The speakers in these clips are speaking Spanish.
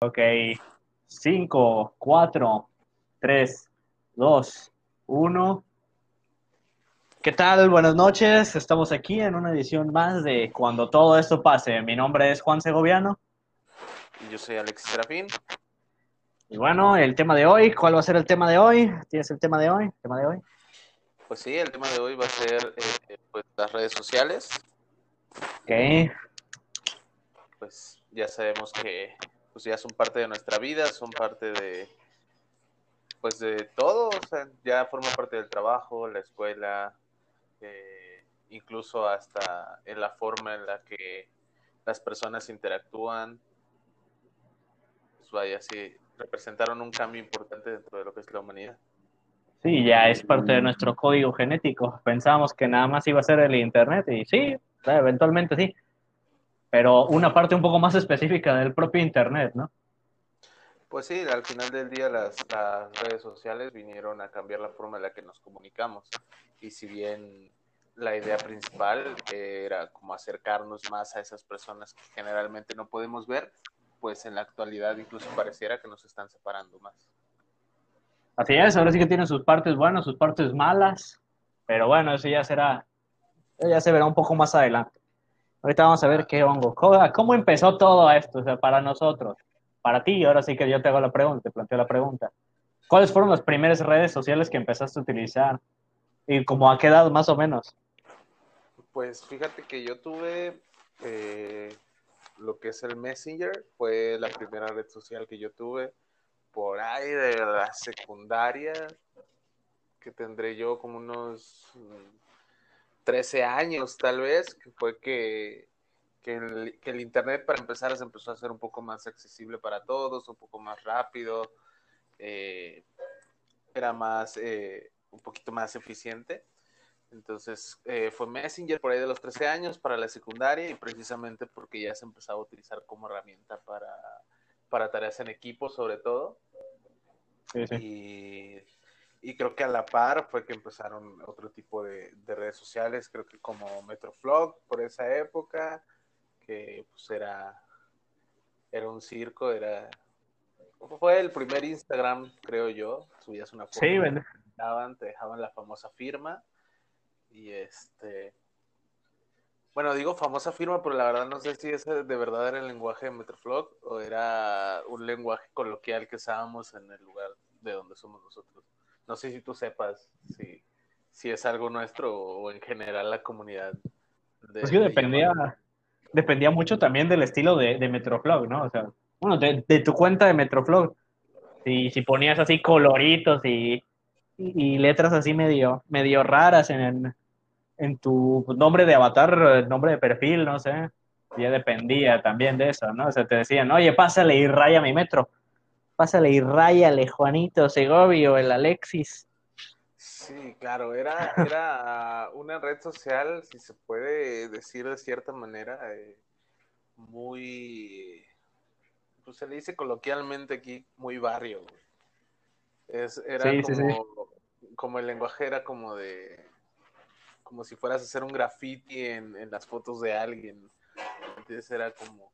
Ok. 5, 4, 3, 2, 1. ¿Qué tal? Buenas noches. Estamos aquí en una edición más de Cuando todo esto pase. Mi nombre es Juan Segoviano. Y yo soy Alexis Serafín. Y bueno, el tema de hoy, ¿cuál va a ser el tema de hoy? ¿Tienes el tema de hoy? ¿El tema de hoy? Pues sí, el tema de hoy va a ser eh, pues, las redes sociales. Ok. Pues ya sabemos que pues ya son parte de nuestra vida, son parte de pues de todo, o sea, ya forma parte del trabajo, la escuela, eh, incluso hasta en la forma en la que las personas interactúan. Pues vaya, sí, representaron un cambio importante dentro de lo que es la humanidad. Sí, ya es parte de nuestro código genético. Pensábamos que nada más iba a ser el Internet y sí, eventualmente sí, pero una parte un poco más específica del propio Internet, ¿no? Pues sí, al final del día las, las, redes sociales vinieron a cambiar la forma en la que nos comunicamos. Y si bien la idea principal era como acercarnos más a esas personas que generalmente no podemos ver, pues en la actualidad incluso pareciera que nos están separando más. Así es, ahora sí que tienen sus partes buenas, sus partes malas, pero bueno, eso ya será, ya se verá un poco más adelante. Ahorita vamos a ver qué hongo. ¿Cómo empezó todo esto? O sea, para nosotros, para ti, ahora sí que yo te hago la pregunta, te planteo la pregunta. ¿Cuáles fueron las primeras redes sociales que empezaste a utilizar? ¿Y cómo a qué edad más o menos? Pues fíjate que yo tuve eh, lo que es el Messenger, fue la primera red social que yo tuve por ahí de la secundaria, que tendré yo como unos 13 años tal vez, que fue que, que, el, Internet para empezar se empezó a hacer un poco más accesible para todos, un poco más rápido, eh, era más, eh, un poquito más eficiente. Entonces eh, fue Messenger por ahí de los 13 años para la secundaria y precisamente porque ya se empezaba a utilizar como herramienta para, para tareas en equipo sobre todo. Sí, sí. Y y creo que a la par fue que empezaron otro tipo de, redes sociales, creo que como Metroflog por esa época, que pues era, era un circo, era... Fue el primer Instagram, creo yo, subías una foto, sí, te, dejaban, te dejaban la famosa firma y este... Bueno, digo famosa firma, pero la verdad no sé si ese de verdad era el lenguaje de Metroflog o era un lenguaje coloquial que usábamos en el lugar de donde somos nosotros. No sé si tú sepas si, si es algo nuestro o en general la comunidad. De, que dependía, dependía mucho también del estilo de, de Metroflog, ¿no? O sea, bueno, de, tu cuenta de Metroflog. Si, si ponías así coloritos y, y, letras así medio, medio raras en, en tu nombre de avatar, nombre de perfil, no sé, ya dependía también de eso, ¿no? O sea, te decían, oye, pásale y raya mi metro pásale y ráyale, Juanito Segovio, el Alexis. Sí, claro, era, era una red social, si se puede decir de cierta manera, eh, muy, pues se le dice coloquialmente aquí, muy barrio. Es, era como, como el lenguaje era como de, como si fueras a hacer un graffiti en, en las fotos de alguien. Entonces era como,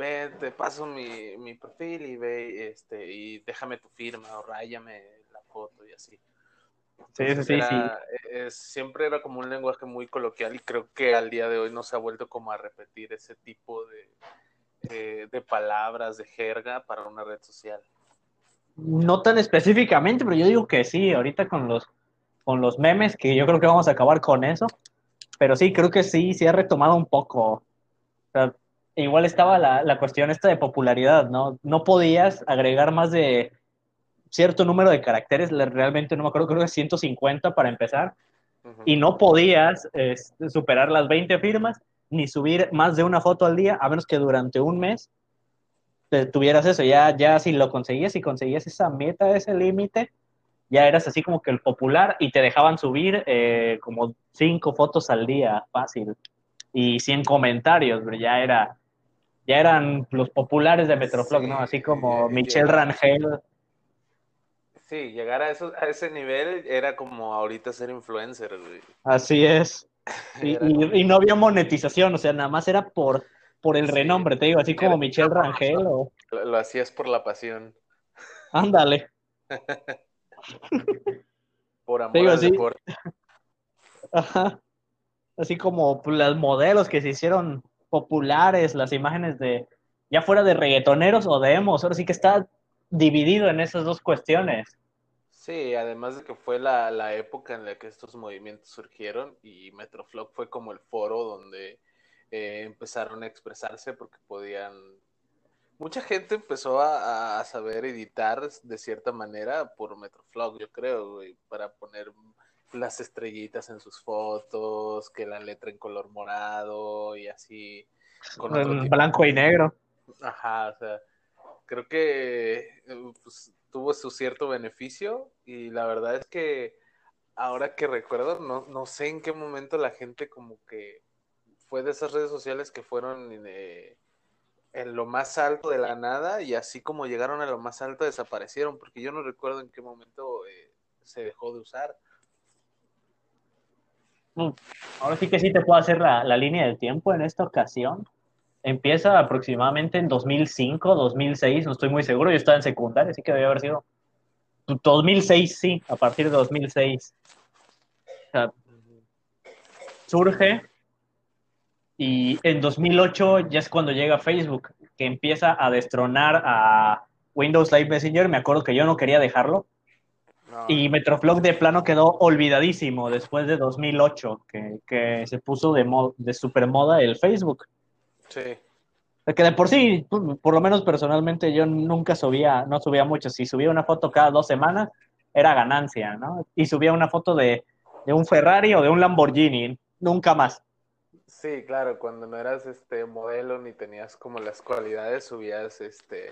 ve, te paso mi, mi perfil y ve, este, y déjame tu firma o ráyame la foto y así. sí, sí, sí. Es, siempre era como un lenguaje muy coloquial y creo que al día de hoy no se ha vuelto como a repetir ese tipo de, de palabras, de jerga para una red social. No tan específicamente, pero yo digo que sí, ahorita con los, con los memes, que yo creo que vamos a acabar con eso, pero sí, creo que sí, sí ha retomado un poco. O sea, igual estaba la, la, cuestión esta de popularidad, ¿no? No podías agregar más de cierto número de caracteres, realmente no me acuerdo, creo que 150 para empezar, y no podías este, superar las 20 firmas ni subir más de una foto al día, a menos que durante un mes tuvieras eso, ya, ya si lo conseguías, si conseguías esa meta, ese límite, ya eras así como que el popular y te dejaban subir eh, como cinco fotos al día, fácil, y 100 comentarios, pero ya era ya eran los populares de Metroflog, ¿no? Así como Michelle Rangel. Sí, llegar a, eso, a ese nivel era como ahorita ser influencer, Así es. Y, no había monetización, o sea, nada más era por, por el Sí. renombre, te digo, así como Michelle Rangel o... Lo, lo hacías por la pasión, Ándale. por amor Te digo, al sí. deporte. Ajá. Así como los modelos que se hicieron populares, las imágenes de, ya fuera de reggaetoneros o de emos, ahora sí que está dividido en esas dos cuestiones. Sí, además de que fue la, la época en la que estos movimientos surgieron y Metroflog fue como el foro donde eh, empezaron a expresarse porque podían... Mucha gente empezó a, a saber editar de cierta manera por Metroflog, yo creo, para poner las estrellitas en sus fotos, que la letra en color morado y así. Con otro blanco y negro. Ajá, o sea, creo que eh, pues, tuvo su cierto beneficio y la verdad es que ahora que recuerdo, no, no sé en qué momento la gente como que fue de esas redes sociales que fueron eh, en lo más alto de la nada y así como llegaron a lo más alto desaparecieron, porque yo no recuerdo en qué momento eh, se dejó de usar. Ahora sí que sí te puedo hacer la, la línea del tiempo en esta ocasión. Empieza aproximadamente en 2005, 2006, no estoy muy seguro, yo estaba en secundaria, así que debe haber sido 2006, sí, a partir de 2006. O sea, surge y en 2008 ya es cuando llega Facebook, que empieza a destronar a Windows Live Messenger. Me acuerdo que yo no quería dejarlo. No, Y Metroflog de plano quedó olvidadísimo después de 2008, que, que se puso de, mo- de super moda el Facebook. sí, Que de por sí, por lo menos personalmente, yo nunca subía, no subía mucho. Si subía una foto cada dos semanas, era ganancia, ¿no? Y subía una foto de, de un Ferrari o de un Lamborghini, nunca más. Sí, claro, cuando no eras este modelo ni tenías como las cualidades, subías este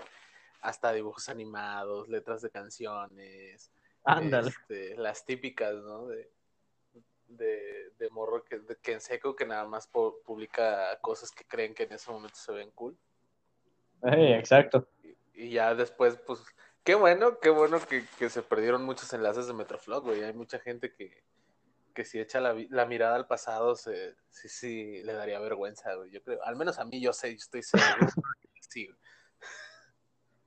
hasta dibujos animados, letras de canciones, Ándale. este, las típicas, ¿no? De, de, de morro que, de- que en seco que nada más pu- publica cosas que creen que en ese momento se ven cool. Exacto. Y, y ya después, pues, qué bueno, qué bueno que, que se perdieron muchos enlaces de Metroflog, güey. Hay mucha gente que, que si echa la, mirada al pasado, se, sí, sí, le daría vergüenza, güey. Yo creo, al menos a mí, yo sé, yo estoy seguro. Sí, güey.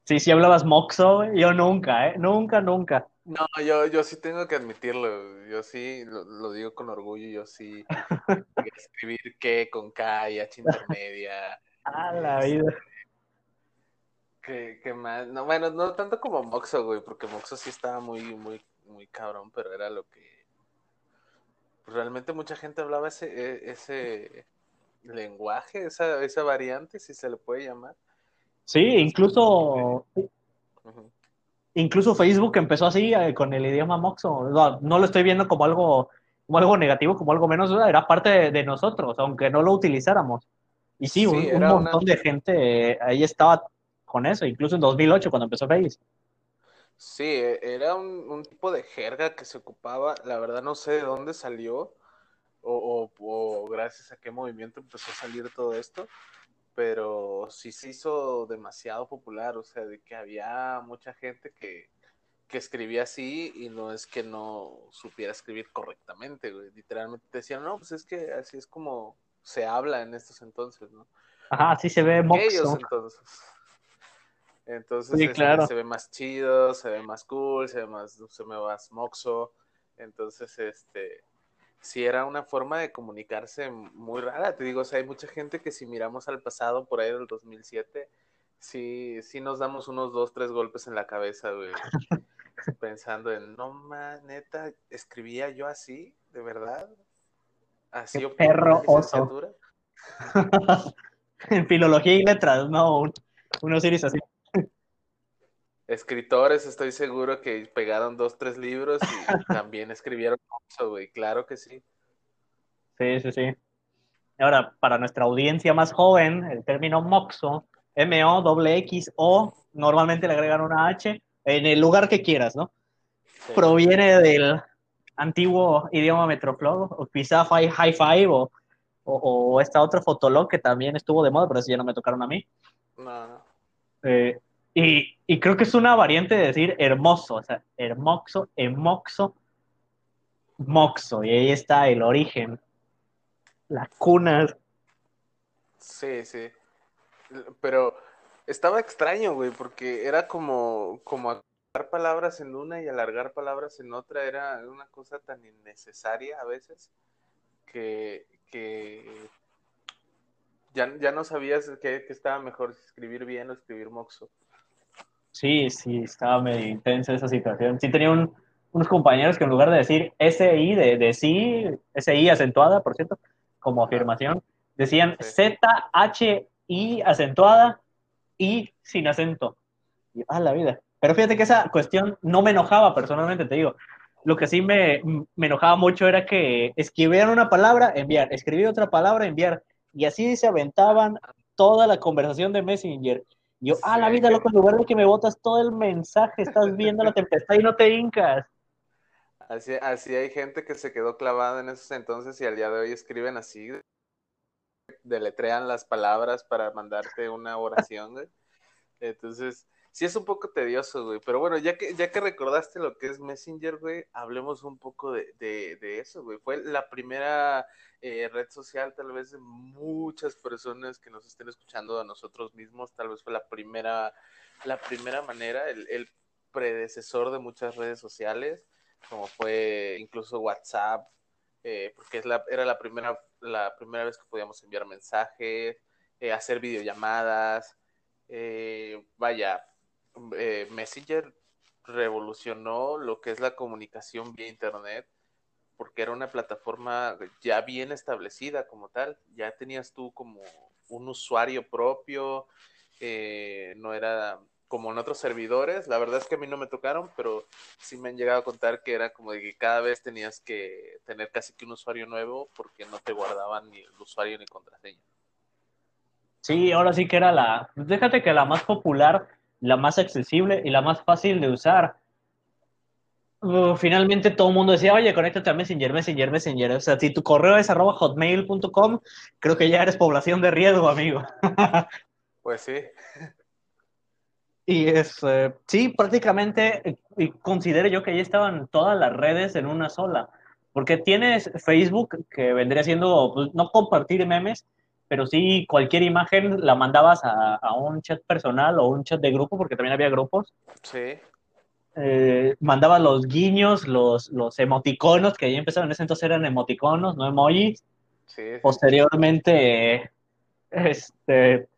Sí, si hablabas moxo, yo nunca, ¿eh? Nunca, nunca. No, yo, yo sí tengo que admitirlo, yo sí, lo, lo digo con orgullo, yo sí escribir que con K y H intermedia, A la vida. que, que más, no, bueno, no tanto como Moxo, güey, porque Moxo sí estaba muy, muy, muy cabrón, pero era lo que, realmente mucha gente hablaba ese, e- ese lenguaje, esa, esa variante, si se le puede llamar. Sí, incluso. Incluso Facebook empezó así eh, con el idioma moxo. No, no lo estoy viendo como algo, como algo negativo, como algo menos, era parte de, de nosotros, aunque no lo utilizáramos. Y sí, Sí, un, montón de gente eh, ahí estaba con eso, incluso en 2008 cuando empezó Facebook. Sí, e- era un, un tipo de jerga que se ocupaba, la verdad no sé de dónde salió o, o- o gracias a qué movimiento empezó a salir todo esto, pero sí se hizo demasiado popular, o sea, de que había mucha gente que, que escribía así y no es que no supiera escribir correctamente, güey. Literalmente decían, no, pues es que así es como se habla en estos entonces, ¿no? Ajá, sí se ve Ellos moxo. entonces. Entonces Sí, este, claro. se ve más chido, se ve más cool, se ve más, se ve más moxo. Entonces, este, sí era una forma de comunicarse muy rara. Te digo, o sea, hay mucha gente que si miramos al pasado por ahí del 2007, sí, sí nos damos unos dos, tres golpes en la cabeza, güey. Pensando en, no, ma, neta, escribía yo así, de verdad. Así obtuve perro oso. en filología y letras, no, un- unos iris así. Escritores, estoy seguro que pegaron dos, tres libros y también escribieron eso, güey. Claro que sí. Sí, sí, sí. Ahora, para nuestra audiencia más joven, el término moxo, M-O-X-O, normalmente le agregan una H en el lugar que quieras, ¿no? Sí. Proviene del antiguo idioma Metroflog, o quizá High Five, o, o, o esta otra Fotolog que también estuvo de moda, pero eso ya no me tocaron a mí. No, no. Eh, y, y creo que es una variante de decir hermoso, o sea, hermoso, emoxo, moxo, y ahí está el origen, la cuna. Sí, sí. Pero estaba extraño, güey, porque era como, como alargar palabras en una y alargar palabras en otra. Era una cosa tan innecesaria a veces que, que ya, ya no sabías que, estaba mejor escribir bien o escribir moxo. Sí, sí, estaba medio intensa esa situación. Sí tenía unos compañeros que en lugar de decir SI, de, de sí, SI acentuada, por cierto, como afirmación, decían Z-H-I acentuada y sin acento. Y, ah, la vida. Pero fíjate que esa cuestión no me enojaba personalmente, te digo. Lo que sí me, me enojaba mucho era que escribían una palabra, enviar, escribir otra palabra, enviar. Y así se aventaban toda la conversación de Messenger. Yo, ah, la vida, loco, en lugar de que me botas todo el mensaje, estás viendo la tempestad y no te hincas. Así, así hay gente que se quedó clavada en esos entonces y al día de hoy escriben así, deletrean las palabras para mandarte una oración, güey. Entonces, sí es un poco tedioso, güey. Pero bueno, ya que, ya que recordaste lo que es Messenger, güey, hablemos un poco de, de, eso, güey. Fue la primera eh, red social, tal vez, de muchas personas que nos estén escuchando a nosotros mismos. Tal vez fue la primera, la primera manera, el, predecesor de muchas redes sociales, como fue incluso WhatsApp, eh, porque es la, era la primera, la primera vez que podíamos enviar mensajes, eh, hacer videollamadas. Eh, vaya, Messenger revolucionó lo que es la comunicación vía Internet, porque era una plataforma ya bien establecida como tal, ya tenías tú como un usuario propio, no era como en otros servidores. La verdad es que a mí no me tocaron, pero sí me han llegado a contar que era como de que cada vez tenías que tener casi que un usuario nuevo porque no te guardaban ni el usuario ni contraseña. Sí, ahora sí que era la, déjate que la más popular, la más accesible y la más fácil de usar. finalmente todo el mundo decía, oye, conéctate a Messenger, Messenger, Messenger. O sea, si tu correo es arroba hotmail.com, creo que ya eres población de riesgo, amigo. pues sí. Y es, eh, sí, prácticamente, y considero yo que ahí estaban todas las redes en una sola, porque tienes Facebook, que vendría siendo, pues, no compartir memes, pero sí cualquier imagen la mandabas a, un chat personal o un chat de grupo, porque también había grupos. Sí. Eh, mandabas los guiños, los, los emoticonos, que ahí empezaron, en ese entonces eran emoticonos, no emojis. Sí. Posteriormente, este,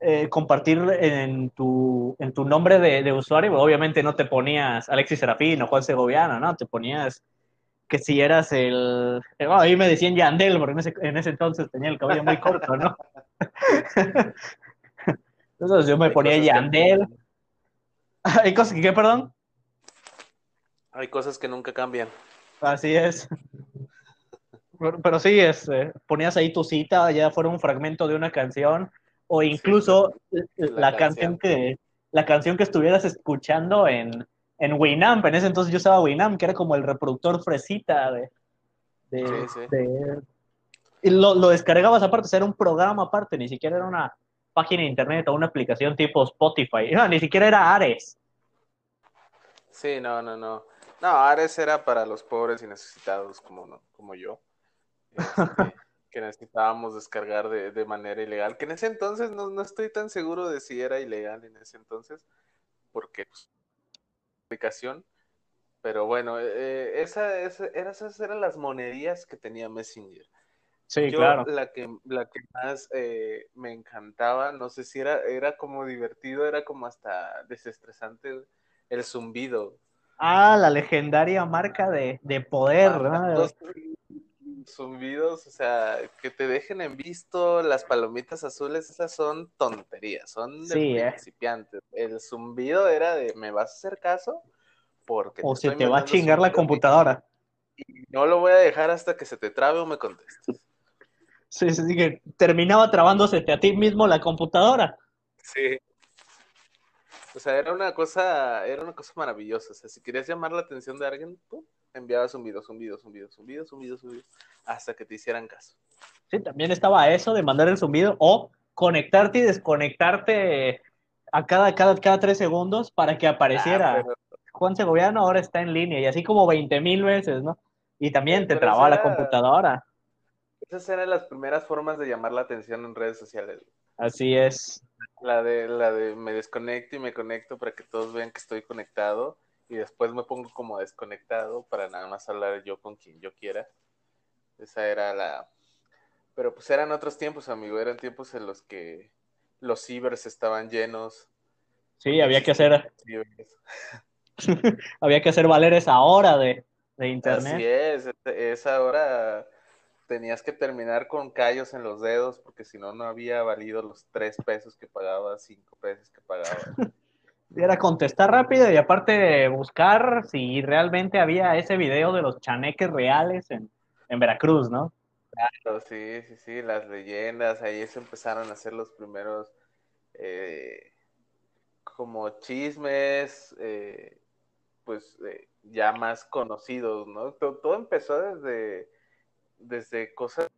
eh, compartir en tu, en tu nombre de, usuario, obviamente no te ponías Alexis Serafín o Juan Segoviano, ¿no? Te ponías que si eras el... Eh, ahí me decían Yandel, porque en ese, en ese entonces tenía el cabello muy corto, ¿no? Entonces yo me ponía Yandel. ¿Hay cosas que qué, perdón? Hay cosas que nunca cambian. Así es. Pero, sí, es, eh, ponías ahí tu cita, ya fuera un fragmento de una canción, o incluso la, canción. que la canción que estuvieras escuchando en, en Winamp. En ese entonces yo usaba Winamp, que era como el reproductor fresita de. de, y lo, lo, descargabas aparte, o sea, era un programa aparte, ni siquiera era una página de internet o una aplicación tipo Spotify. No, ni siquiera era Ares. Sí, no, no, no. No, Ares era para los pobres y necesitados como, como yo. Este, que necesitábamos descargar de, de, manera ilegal, que en ese entonces no, no, estoy tan seguro de si era ilegal en ese entonces, porque pues, aplicación, pero bueno, eh, esa, esa, esas eran las monedías que tenía Messenger. Sí, claro. La que, la que más eh, me encantaba, no sé si era, era como divertido, era como hasta desestresante, el zumbido. Ah, la legendaria marca de, de poder, ¿no? Zumbidos, o sea, que te dejen en visto las palomitas azules, esas son tonterías, son de ¿eh? principiantes. El zumbido era de, ¿me vas a hacer caso? Porque o se te va a chingar la computadora. Y no lo voy a dejar hasta que se te trabe o me contestes. Sí, sí, que terminaba trabándose a ti mismo la computadora. Sí. O sea, era una cosa, era una cosa maravillosa. O sea, si querías llamar la atención de alguien, tú video, un video, un video, un video, hasta que te hicieran caso. Sí, también estaba eso de mandar el zumbido o conectarte y desconectarte a cada, cada, cada tres segundos para que apareciera. Ah, Juan Segoviano ahora está en línea y así como 20 mil veces, ¿no? Y también te trababa la computadora. Esas eran las primeras formas de llamar la atención en redes sociales. Así es. La de, la de me desconecto y me conecto para que todos vean que estoy conectado y después me pongo como desconectado para nada más hablar yo con quien yo quiera. Esa era la... Pero pues eran otros tiempos, amigo, eran tiempos en los que los cibers estaban llenos. Sí, había que hacer... había que hacer valer esa hora de, de internet. Así es, esa hora tenías que terminar con callos en los dedos porque si no, no había valido los tres pesos que pagaba, cinco pesos que pagaba. Era contestar rápido y aparte buscar si realmente había ese video de los chaneques reales en, Veracruz, ¿no? Claro, sí, sí, sí, las leyendas, ahí se empezaron a hacer los primeros eh, como chismes, eh, pues eh, ya más conocidos, ¿no? Todo, empezó desde, desde cosas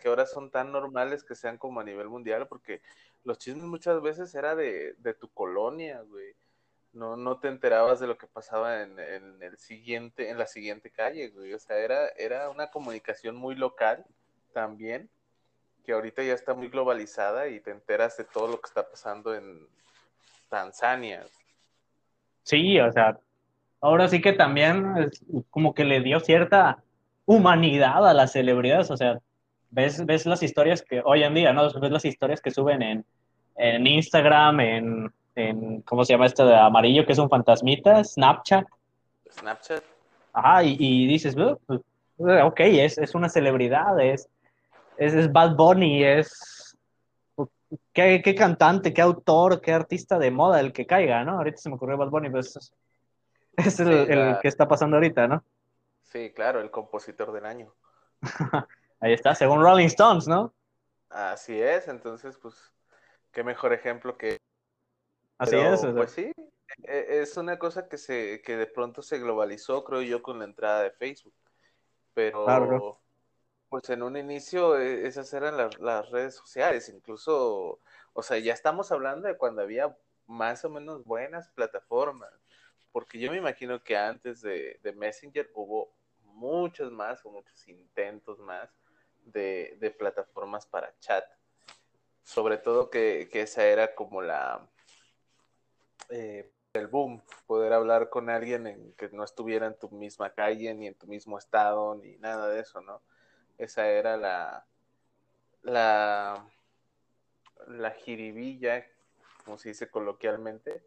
que ahora son tan normales que sean como a nivel mundial, porque los chismes muchas veces era de, tu colonia, güey. No, no te enterabas de lo que pasaba en, el siguiente, en la siguiente calle, güey. O sea, era, era una comunicación muy local también, que ahorita ya está muy globalizada y te enteras de todo lo que está pasando en Tanzania. Sí, o sea, ahora sí que también es como que le dio cierta humanidad a las celebridades, o sea, ves, ves las historias que hoy en día, ¿no? Ves las historias que suben en, en Instagram, en, en, ¿cómo se llama esto de amarillo, que es un fantasmita? Snapchat. Snapchat. Ajá, y, dices, pues, ok, es, es una celebridad, es, es, Bad Bunny, es... ¿qué, ¿Qué cantante, qué autor, qué artista de moda el que caiga, ¿no? Ahorita se me ocurrió Bad Bunny, pues es, el, el que está pasando ahorita, ¿no? Sí, claro, el compositor del año. Ahí está, según Rolling Stones, ¿no? Así es, entonces, pues, qué mejor ejemplo que... Así es. Pues sí, e, es una cosa que, se, que de pronto se globalizó, creo yo, con la entrada de Facebook. Pero, pues en un inicio e, esas eran las, las redes sociales, incluso, o sea, ya estamos hablando de cuando había más o menos buenas plataformas, porque yo me imagino que antes de, de Messenger hubo muchos más o muchos intentos más de, de plataformas para chat sobre todo que, esa era como la eh, el boom, poder hablar con alguien en, que no estuviera en tu misma calle, ni en tu mismo estado, ni nada de eso, ¿no? Esa era la la la jiribilla, como se dice coloquialmente,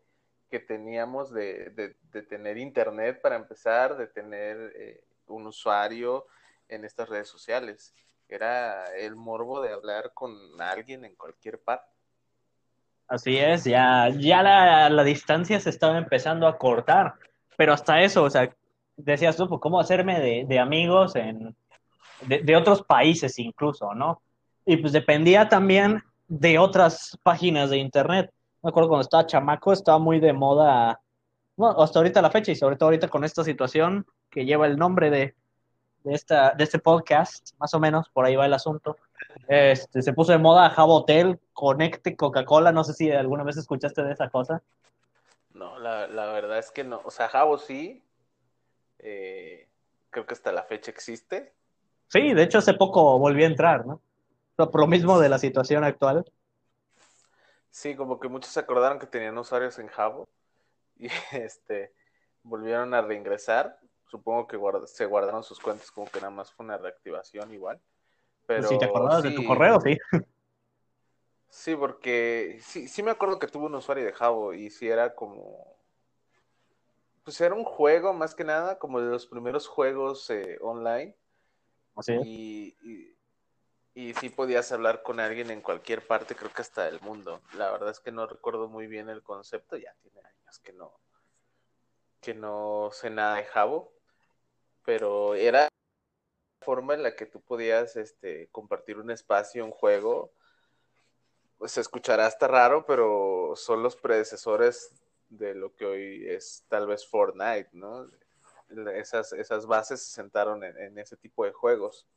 que teníamos de, de, tener internet para empezar, de tener eh, un usuario en estas redes sociales era el morbo de hablar con alguien en cualquier parte. Así es, ya, ya la, distancia se estaba empezando a cortar, pero hasta eso, o sea, decías tú, pues, ¿cómo hacerme de, amigos en, de, otros países incluso, ¿no? Y pues dependía también de otras páginas de internet. Me acuerdo cuando estaba chamaco, estaba muy de moda, bueno, hasta ahorita la fecha y sobre todo ahorita con esta situación que lleva el nombre de de, esta, de este podcast, más o menos, por ahí va el asunto. Este, se puso de moda Hotel, Conecte Coca-Cola, no sé si alguna vez escuchaste de esa cosa. No, la, verdad es que no, o sea, Jabo sí, eh, creo que hasta la fecha existe. Sí, de hecho hace poco volví a entrar, ¿no? Por lo mismo de la situación actual. Sí, como que muchos se acordaron que tenían usuarios en Jabo y este volvieron a reingresar supongo que se guardaron sus cuentas como que nada más fue una reactivación igual. Pero, si te acordabas de tu correo, sí. Sí, porque sí, sí me acuerdo que tuve un usuario de Javo y sí era como... Pues era un juego más que nada, como de los primeros juegos eh, online. ¿Así? Y, y, y, sí podías hablar con alguien en cualquier parte, creo que hasta del mundo. La verdad es que no recuerdo muy bien el concepto, ya tiene años que no, que no sé nada de Javo pero era la forma en la que tú podías este, compartir un espacio, un juego. Pues se escuchará hasta raro, pero son los predecesores de lo que hoy es tal vez Fortnite, ¿no? Esas, bases se sentaron en, ese tipo de juegos.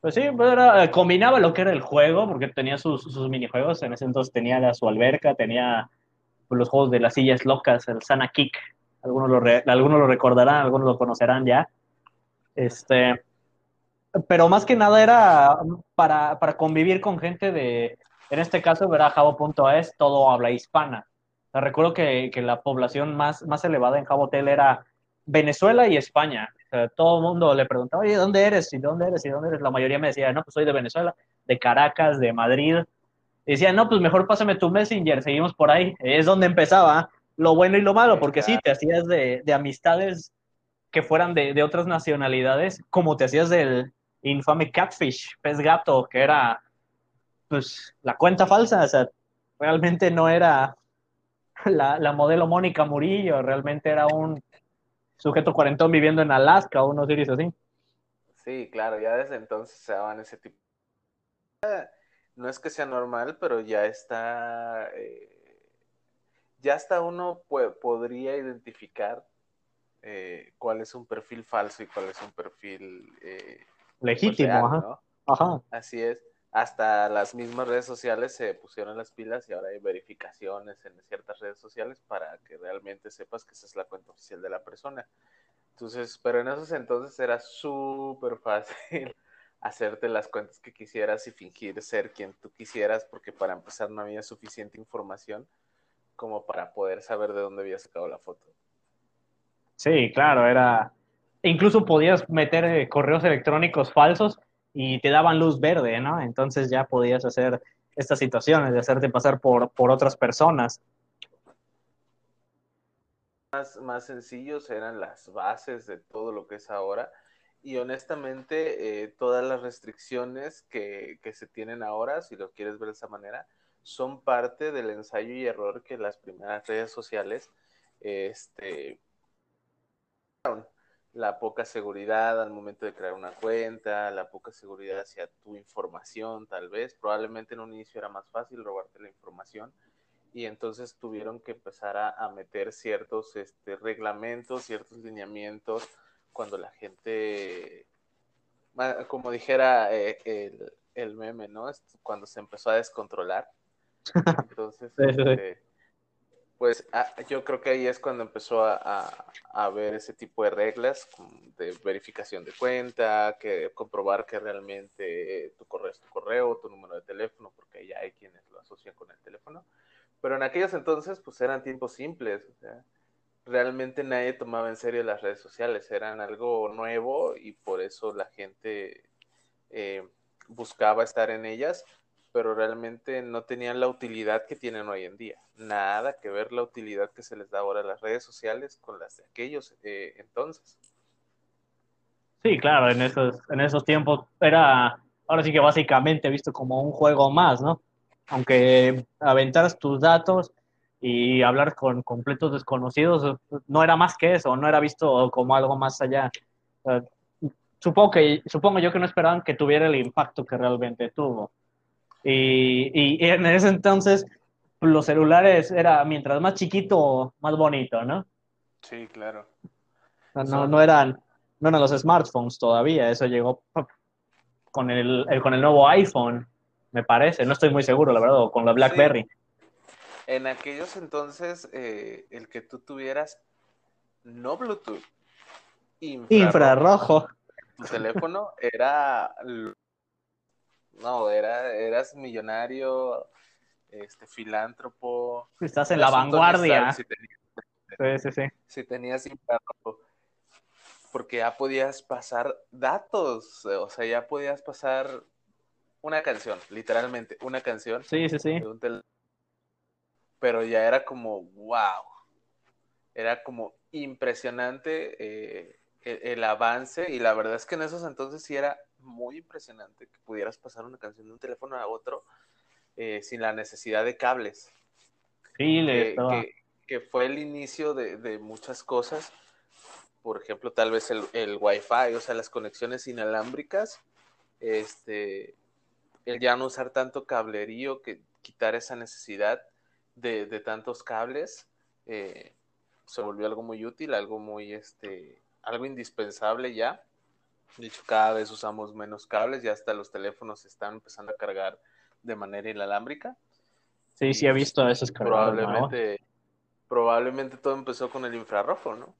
Pues sí, pues era, combinaba lo que era el juego, porque tenía sus, minijuegos. En ese entonces tenía su alberca, tenía los juegos de las sillas locas, el Sana Kick, algunos lo, algunos lo recordarán, algunos lo conocerán ya. Este, pero más que nada era para, para convivir con gente de, en este caso, verá Jabo.es, todo habla hispana. recuerdo que, que, la población más, más elevada en Jabotel era Venezuela y España. todo el mundo le preguntaba, oye, ¿dónde eres? ¿Y dónde eres? ¿Y dónde eres? La mayoría me decía, no, pues soy de Venezuela, de Caracas, de Madrid. Y decía, no, pues mejor pásame tu Messenger, seguimos por ahí. Es donde empezaba lo bueno y lo malo, porque sí, te hacías de, de amistades que fueran de, de, otras nacionalidades, como te hacías del infame catfish, pez gato, que era pues la cuenta falsa, o sea, realmente no era la, la modelo Mónica Murillo, realmente era un sujeto cuarentón viviendo en Alaska o unos iris así. Sí, claro, ya desde entonces se daban ese tipo. No es que sea normal, pero ya está, eh, ya hasta uno podría identificar eh, cuál es un perfil falso y cuál es un perfil eh, legítimo, ajá. ajá. Así es hasta las mismas redes sociales se pusieron las pilas y ahora hay verificaciones en ciertas redes sociales para que realmente sepas que esa es la cuenta oficial de la persona. Entonces, pero en esos entonces era súper fácil hacerte las cuentas que quisieras y fingir ser quien tú quisieras, porque para empezar no había suficiente información como para poder saber de dónde había sacado la foto. Sí, claro, era... Incluso podías meter eh, correos electrónicos falsos y te daban luz verde, ¿no? Entonces ya podías hacer estas situaciones de hacerte pasar por, por otras personas. Más, más sencillos eran las bases de todo lo que es ahora y honestamente eh, todas las restricciones que, que, se tienen ahora, si lo quieres ver de esa manera, son parte del ensayo y error que las primeras redes sociales este, la poca seguridad al momento de crear una cuenta, la poca seguridad hacia tu información, tal vez. Probablemente en un inicio era más fácil robarte la información y entonces tuvieron que empezar a, meter ciertos este, reglamentos, ciertos lineamientos cuando la gente, como dijera eh, el, el, meme, ¿no? Cuando se empezó a descontrolar. Entonces, este, pues ah, yo creo que ahí es cuando empezó a, a, ver ese tipo de reglas de verificación de cuenta, que comprobar que realmente tu correo es tu correo, tu número de teléfono, porque ya hay quienes lo asocian con el teléfono. Pero en aquellos entonces, pues eran tiempos simples, o sea, realmente nadie tomaba en serio las redes sociales, eran algo nuevo y por eso la gente eh, buscaba estar en ellas, pero realmente no tenían la utilidad que tienen hoy en día. Nada que ver la utilidad que se les da ahora a las redes sociales con las de aquellos eh, entonces. Sí, claro, en esos, en esos tiempos era, ahora sí que básicamente visto como un juego más, ¿no? Aunque aventaras tus datos y hablar con completos desconocidos no era más que eso, no era visto como algo más allá. supongo que supongo yo que no esperaban que tuviera el impacto que realmente tuvo. Y, en ese entonces los celulares era mientras más chiquito, más bonito, ¿no? Sí, claro. No, no, eran, no eran los smartphones todavía, eso llegó con el, con el nuevo iPhone, me parece, no estoy muy seguro, la verdad, o con la BlackBerry. En aquellos entonces, eh, el que tú tuvieras no Bluetooth, infrarrojo, infrarrojo. tu teléfono era no, era, eras millonario, este, filántropo. Estás en la vanguardia. Si tenías, sí, sí, sí. Si tenías porque ya podías pasar datos, o sea, ya podías pasar una canción, literalmente, una canción. Sí, sí, sí. Pero ya era como, wow, era como impresionante eh, el, avance y la verdad es que en esos entonces sí era muy impresionante que pudieras pasar una canción de un teléfono a otro eh, sin la necesidad de cables. Sí, le que, fue el inicio de, muchas cosas. Por ejemplo, tal vez el, el Wi-Fi, o sea, las conexiones inalámbricas. Este, el ya no usar tanto cablerío, que quitar esa necesidad de, tantos cables, eh, se volvió algo muy útil, algo muy, este, algo indispensable ya. De hecho, cada vez usamos menos cables y hasta los teléfonos están empezando a cargar de manera inalámbrica. Sí, sí he visto esos Probablemente, probablemente todo empezó con el infrarrojo, ¿no?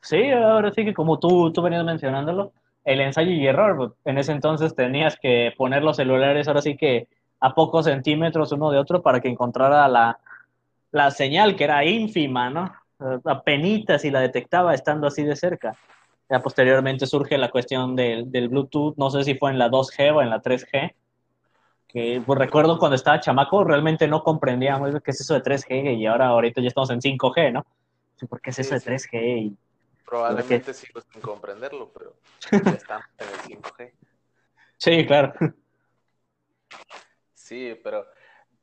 Sí, ahora sí que como tú, tú venías mencionándolo, el ensayo y error. En ese entonces tenías que poner los celulares ahora sí que a pocos centímetros uno de otro para que encontrara la, la señal, que era ínfima, ¿no? Apenitas y la detectaba estando así de cerca. Ya posteriormente surge la cuestión del, del Bluetooth, no sé si fue en la 2G o en la 3G, que pues, recuerdo cuando estaba chamaco realmente no comprendía muy qué es eso de 3G y ahora ahorita ya estamos en 5G, ¿no? ¿Por qué es eso de 3G? Y, Probablemente sigo sin comprenderlo, pero ya estamos en el 5G. Sí, claro. Sí, pero,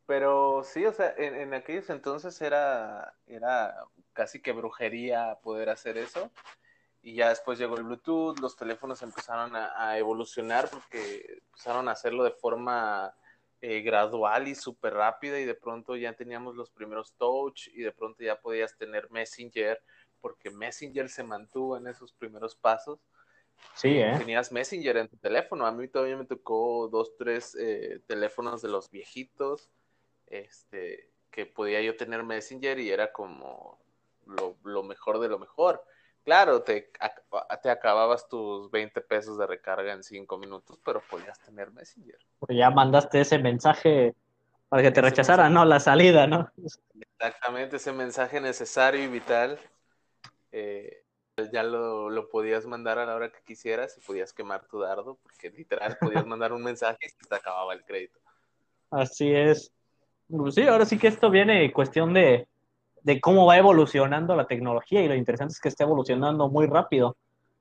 pero sí, o sea, en, en, aquellos entonces era, era casi que brujería poder hacer eso. Y ya después llegó el Bluetooth, los teléfonos empezaron a, a evolucionar porque empezaron a hacerlo de forma eh, gradual y súper rápida y de pronto ya teníamos los primeros touch y de pronto ya podías tener Messenger porque Messenger se mantuvo en esos primeros pasos. Sí, ¿eh? Tenías Messenger en tu teléfono. A mí todavía me tocó dos, tres eh, teléfonos de los viejitos, este, que podía yo tener Messenger y era como lo, lo mejor de lo mejor. Claro, te, te, acababas tus 20 pesos de recarga en 5 minutos, pero podías tener Messenger. Porque ya mandaste ese mensaje para que te ese rechazaran, mensaje. ¿no? La salida, ¿no? Exactamente, ese mensaje necesario y vital. Eh, ya lo, lo, podías mandar a la hora que quisieras y podías quemar tu dardo, porque literal podías mandar un mensaje y se te acababa el crédito. Así es. Pues sí, ahora sí que esto viene cuestión de, de cómo va evolucionando la tecnología y lo interesante es que está evolucionando muy rápido.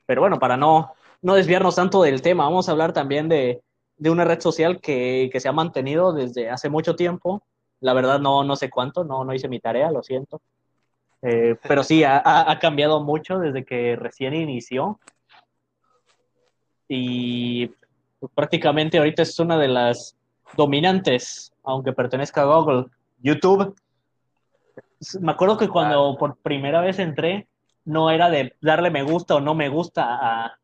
Pero bueno, para no, no desviarnos tanto del tema, vamos a hablar también de, de una red social que, que, se ha mantenido desde hace mucho tiempo. La verdad no, no sé cuánto, no, no hice mi tarea, lo siento. Eh, pero sí, ha, ha, cambiado mucho desde que recién inició. Y prácticamente ahorita es una de las dominantes, aunque pertenezca a Google. YouTube me acuerdo que cuando por primera vez entré, no era de darle me gusta o no me gusta a,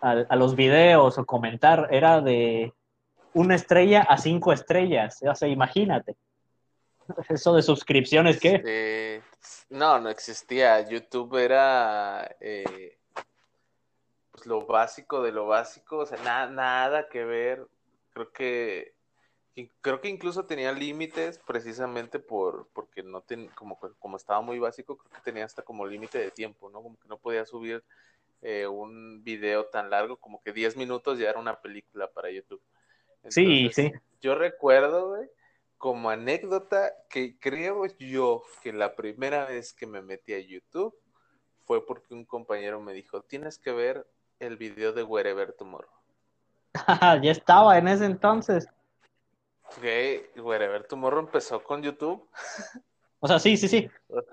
a, a los videos o comentar, era de una estrella a cinco estrellas. O sea, imagínate. Eso de suscripciones, ¿qué? No, no existía. YouTube era eh, pues lo básico de lo básico, o sea, na nada que ver. Creo que creo que incluso tenía límites precisamente por porque no ten, como como estaba muy básico creo que tenía hasta como límite de tiempo no como que no podía subir eh, un video tan largo como que 10 minutos ya era una película para YouTube. Entonces, sí sí. yo recuerdo güey, como anécdota que creo yo que la primera vez que me metí a YouTube fue porque un compañero me dijo tienes que ver el video de Wherever Tomorrow ya estaba en ese entonces Ok, Wherever Tomorrow empezó con YouTube. O sea, sí, sí, sí.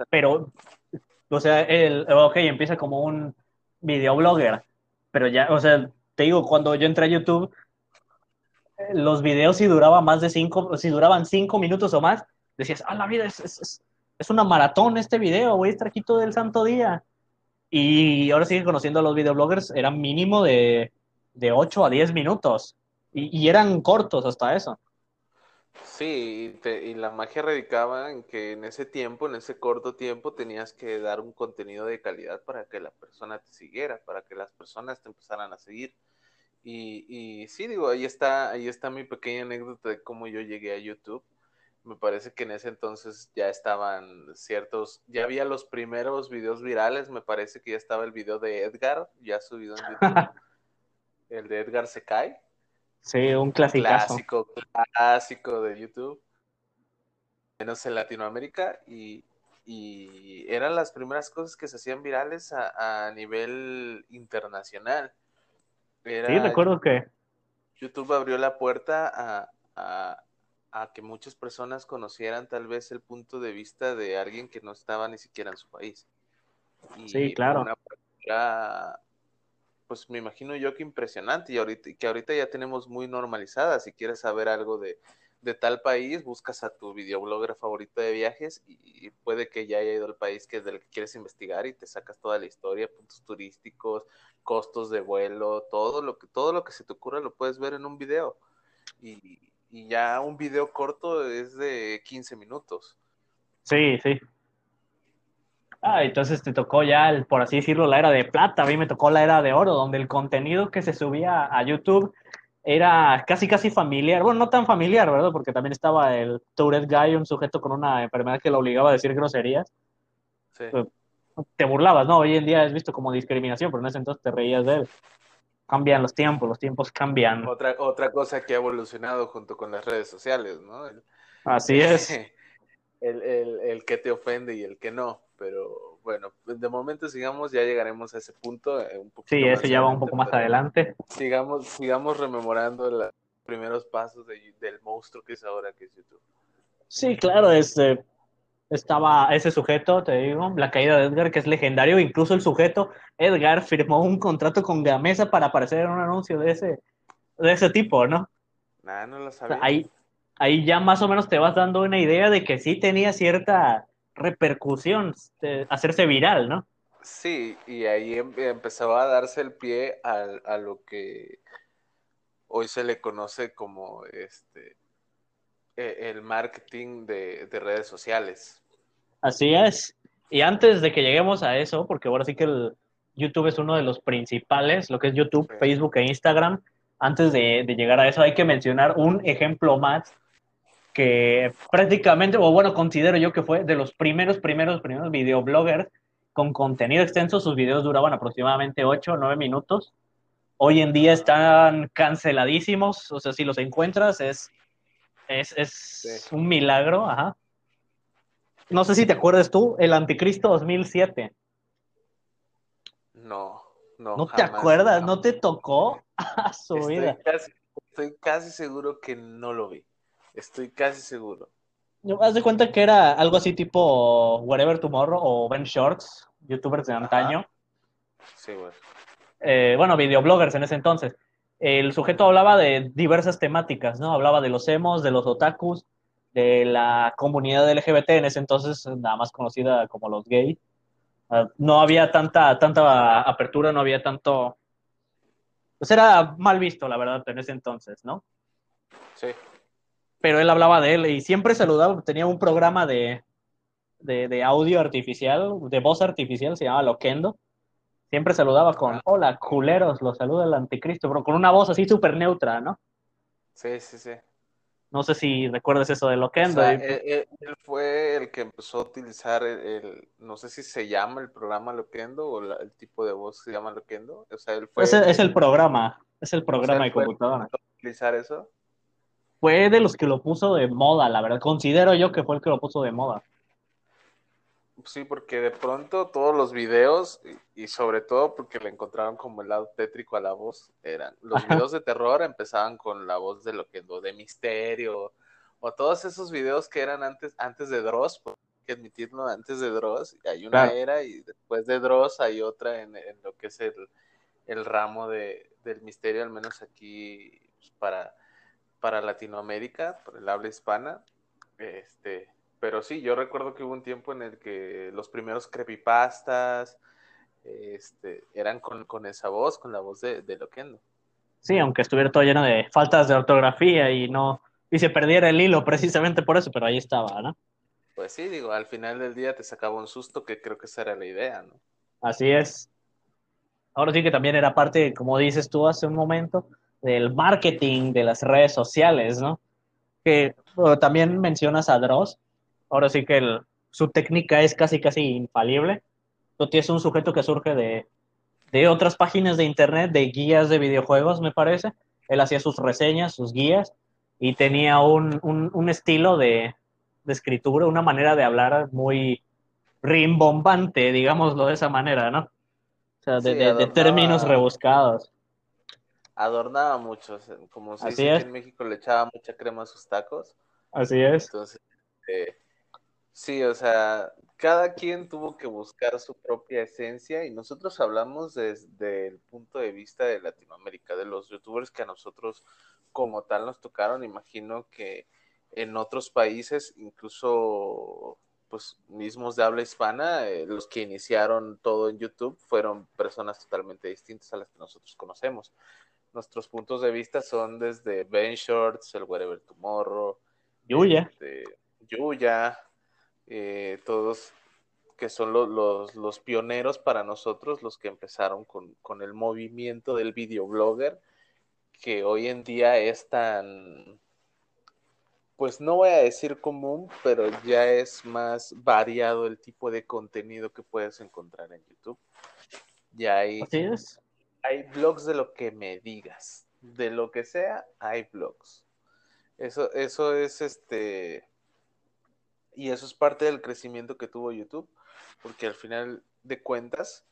Pero, o sea, el, ok, empieza como un videoblogger. Pero ya, o sea, te digo, cuando yo entré a YouTube, los videos si duraban más de cinco, si duraban cinco minutos o más, decías, ah, la vida es, es, es una maratón este video, voy a estar aquí todo el santo día. Y ahora sigue conociendo a los videobloggers, era mínimo de, de 8 a 10 minutos. Y, y eran cortos hasta eso. Sí, y, te, y, la magia radicaba en que en ese tiempo, en ese corto tiempo, tenías que dar un contenido de calidad para que la persona te siguiera, para que las personas te empezaran a seguir. Y, y sí, digo, ahí está, ahí está mi pequeña anécdota de cómo yo llegué a YouTube. Me parece que en ese entonces ya estaban ciertos, ya había los primeros videos virales, me parece que ya estaba el video de Edgar, ya subido en YouTube. el de Edgar se cae. Sí, un clasicazo. clásico, clásico de YouTube, menos en Latinoamérica, y, y, eran las primeras cosas que se hacían virales a, a nivel internacional. Era, sí, recuerdo que YouTube abrió la puerta a, a, a, que muchas personas conocieran tal vez el punto de vista de alguien que no estaba ni siquiera en su país. Y sí, claro. Una, pues me imagino yo que impresionante y ahorita, que ahorita ya tenemos muy normalizada. Si quieres saber algo de, de tal país, buscas a tu videoblogger favorito de viajes y, puede que ya haya ido al país que es del que quieres investigar y te sacas toda la historia, puntos turísticos, costos de vuelo, todo lo que, todo lo que se te ocurra lo puedes ver en un video. Y, y ya un video corto es de 15 minutos. Sí, sí. Ah, entonces te tocó ya, el, por así decirlo, la era de plata. A mí me tocó la era de oro, donde el contenido que se subía a YouTube era casi, casi familiar. Bueno, no tan familiar, ¿verdad? Porque también estaba el Tourette Guy, un sujeto con una enfermedad que lo obligaba a decir groserías. Sí. Pues, te burlabas, ¿no? Hoy en día es visto como discriminación, pero en ese entonces te reías de él. Cambian los tiempos, los tiempos cambian. Otra, otra cosa que ha evolucionado junto con las redes sociales, ¿no? El, Así es. el, el, el que te ofende y el que no. Pero bueno, de momento sigamos, ya llegaremos a ese punto. eh, un poquito Sí, eso ya va un poco más adelante. Sigamos, sigamos rememorando los primeros pasos de- del monstruo que es ahora, que es YouTube. Sí, claro, este, estaba ese sujeto, te digo, la caída de Edgar, que es legendario. Incluso el sujeto, Edgar, firmó un contrato con Gamesa para aparecer en un anuncio de ese, de ese tipo, ¿no? Nada, no lo O sea, sabía. ahí, ahí ya más o menos te vas dando una idea de que sí tenía cierta repercusión de hacerse viral, ¿no? Sí, y ahí em- empezaba a darse el pie a, lo que hoy se le conoce como este e- el marketing de, de redes sociales. Así es. Y antes de que lleguemos a eso, porque ahora sí que el YouTube es uno de los principales, lo que es YouTube, Sí. Facebook e Instagram, antes de, de llegar a eso hay que mencionar un ejemplo más que prácticamente, o bueno, considero yo que fue de los primeros, primeros, primeros videobloggers con contenido extenso. Sus videos duraban aproximadamente 8 o 9 minutos. Hoy en día están canceladísimos, o sea, si los encuentras es, es, es Sí. un milagro, ajá. No sé si te acuerdas tú, el Anticristo 2007. No, no. ¿No te acuerdas? no. ¿No te tocó? A su Estoy vida. casi, estoy casi seguro que no lo vi. Estoy casi seguro. Haz de cuenta que era algo así tipo Whatever Tomorrow o Ben Shorts, youtubers de antaño. Sí, bueno. Eh, bueno, videobloggers en ese entonces. El sujeto hablaba de diversas temáticas, ¿no? Hablaba de los emos, de los otakus, de la comunidad LGBT en ese entonces, nada más conocida como los gays. Ah, no había tanta, tanta apertura, no había tanto... Pues era mal visto, la verdad, en ese entonces, ¿no? Sí. Pero él hablaba de él y siempre saludaba, tenía un programa de, de, de audio artificial, de voz artificial, se llama Loquendo. Siempre saludaba con, hola, culeros, los saluda el anticristo, pero con una voz así súper neutra, ¿no? Sí, sí, sí. No sé si recuerdas eso de O Loquendo. sea, y- él, él- fue el que empezó a utilizar el, el- no sé si se llama el programa Loquendo o la- el tipo de voz se llama Loquendo. O sea, él fue Ese el es que el programa, es el o sea, programa de computadora. que utilizar eso. Fue de los que lo puso de moda, la verdad. Considero yo que fue el que lo puso de moda. Sí, porque de pronto todos los videos, y, y sobre todo porque le encontraron como el lado tétrico a la voz, eran los videos de terror empezaban con la voz de Loquendo, de misterio, o todos esos videos que eran antes, antes de Dross, porque hay que admitirlo, antes de Dross, hay una Claro. era y después de Dross hay otra en, en lo que es el, el ramo de, del misterio, al menos aquí pues, para, para Latinoamérica, por el habla hispana. Este, pero sí, yo recuerdo que hubo un tiempo en el que los primeros creepypastas este, eran con, con esa voz, con la voz de, de Loquendo. Sí, aunque estuviera todo lleno de faltas de ortografía y no y se perdiera el hilo precisamente por eso, pero ahí estaba, ¿no? Pues sí, digo, al final del día te sacaba un susto, que creo que esa era la idea, ¿no? Así es. Ahora sí que también era parte, como dices tú hace un momento, del marketing de las redes sociales, ¿no? Que bueno, también mencionas a Dross. Ahora sí que el- su técnica es casi, casi infalible. Tú tienes un sujeto que surge de, de otras páginas de internet, de guías de videojuegos, me parece. Él hacía sus reseñas, sus guías, y tenía un, un- un estilo de, de escritura, una manera de hablar muy rimbombante, digámoslo de esa manera, ¿no? O sea, de, Sí, de- de términos rebuscados. Adornaba mucho, como se Así dice es. en México, le echaba mucha crema a sus tacos. Así es. Entonces, eh, sí, o sea, cada quien tuvo que buscar su propia esencia y nosotros hablamos desde el punto de vista de Latinoamérica, de los youtubers que a nosotros como tal nos tocaron. Imagino que en otros países, incluso pues mismos de habla hispana, eh, los que iniciaron todo en YouTube fueron personas totalmente distintas a las que nosotros conocemos. Nuestros puntos de vista son desde Ben Shorts, el Wherever Tomorrow, Yuya. este, Yuya, eh, todos que son los, los, pioneros para nosotros, los que empezaron con, con el movimiento del videoblogger, que hoy en día es tan, pues no voy a decir común, pero ya es más variado el tipo de contenido que puedes encontrar en YouTube. Ya hay, hay blogs de lo que me digas, de lo que sea, hay blogs. Eso, eso es este, y eso es parte del crecimiento que tuvo YouTube, porque al final de cuentas,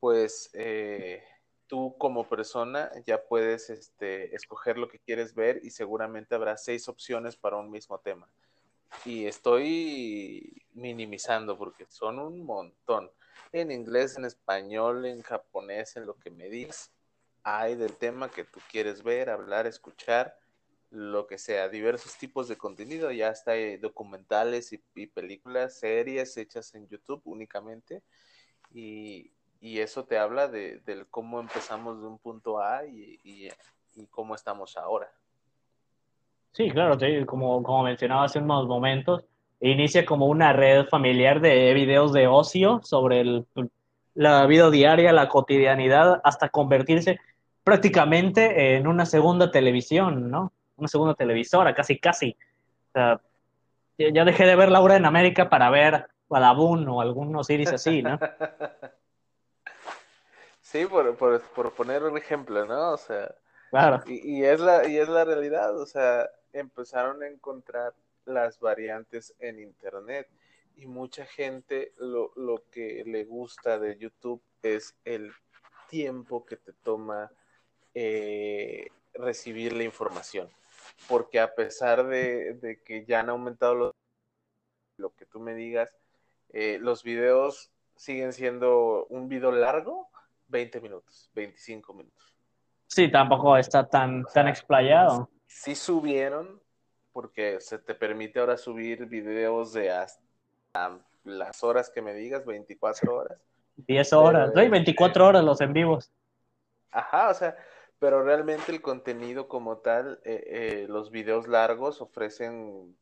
pues eh, tú como persona ya puedes este, escoger lo que quieres ver y seguramente habrá seis opciones para un mismo tema. Y estoy minimizando porque son un montón. En inglés, en español, en japonés, en lo que me digas, hay del tema que tú quieres ver, hablar, escuchar, lo que sea, diversos tipos de contenido. Ya está documentales y películas, series hechas en YouTube únicamente. Y, eso te habla de, cómo empezamos de un punto A y, cómo estamos ahora. Sí, claro, como mencionaba hace unos momentos, inicia como una red familiar de videos de ocio sobre la vida diaria, la cotidianidad, hasta convertirse prácticamente en una segunda televisión, ¿no? Una segunda televisora, casi, casi. O sea, ya dejé de ver Laura en América para ver Badabun o algunos iris así, ¿no? Sí, por, por, por, poner un ejemplo, ¿no? O sea, claro. Y, y, es la, y es la realidad, o sea, empezaron a encontrar las variantes en Internet y mucha gente lo, lo que le gusta de YouTube es el tiempo que te toma eh, recibir la información. Porque a pesar de, de, que ya han aumentado lo, lo que tú me digas, eh, los videos siguen siendo un video largo, 20 minutos, 25 minutos. Sí, tampoco está tan, tan explayado. Sí subieron, porque se te permite ahora subir videos de hasta las horas que me digas, 24 horas. 10 horas, ¿no? 24 horas los en vivos. Ajá, o sea, pero realmente el contenido como tal, eh, eh, los videos largos ofrecen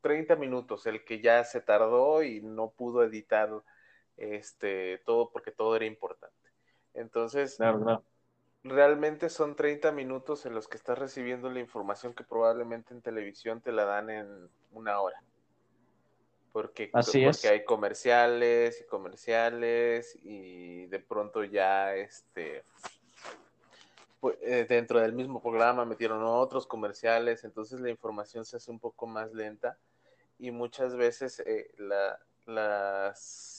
30 minutos, el que ya se tardó y no pudo editar este todo porque todo era importante. Entonces, realmente son 30 minutos en los que estás recibiendo la información que probablemente en televisión te la dan en una hora. Porque, porque hay comerciales y comerciales y de pronto ya este pues, eh, dentro del mismo programa metieron otros comerciales, entonces la información se hace un poco más lenta y muchas veces eh, la, las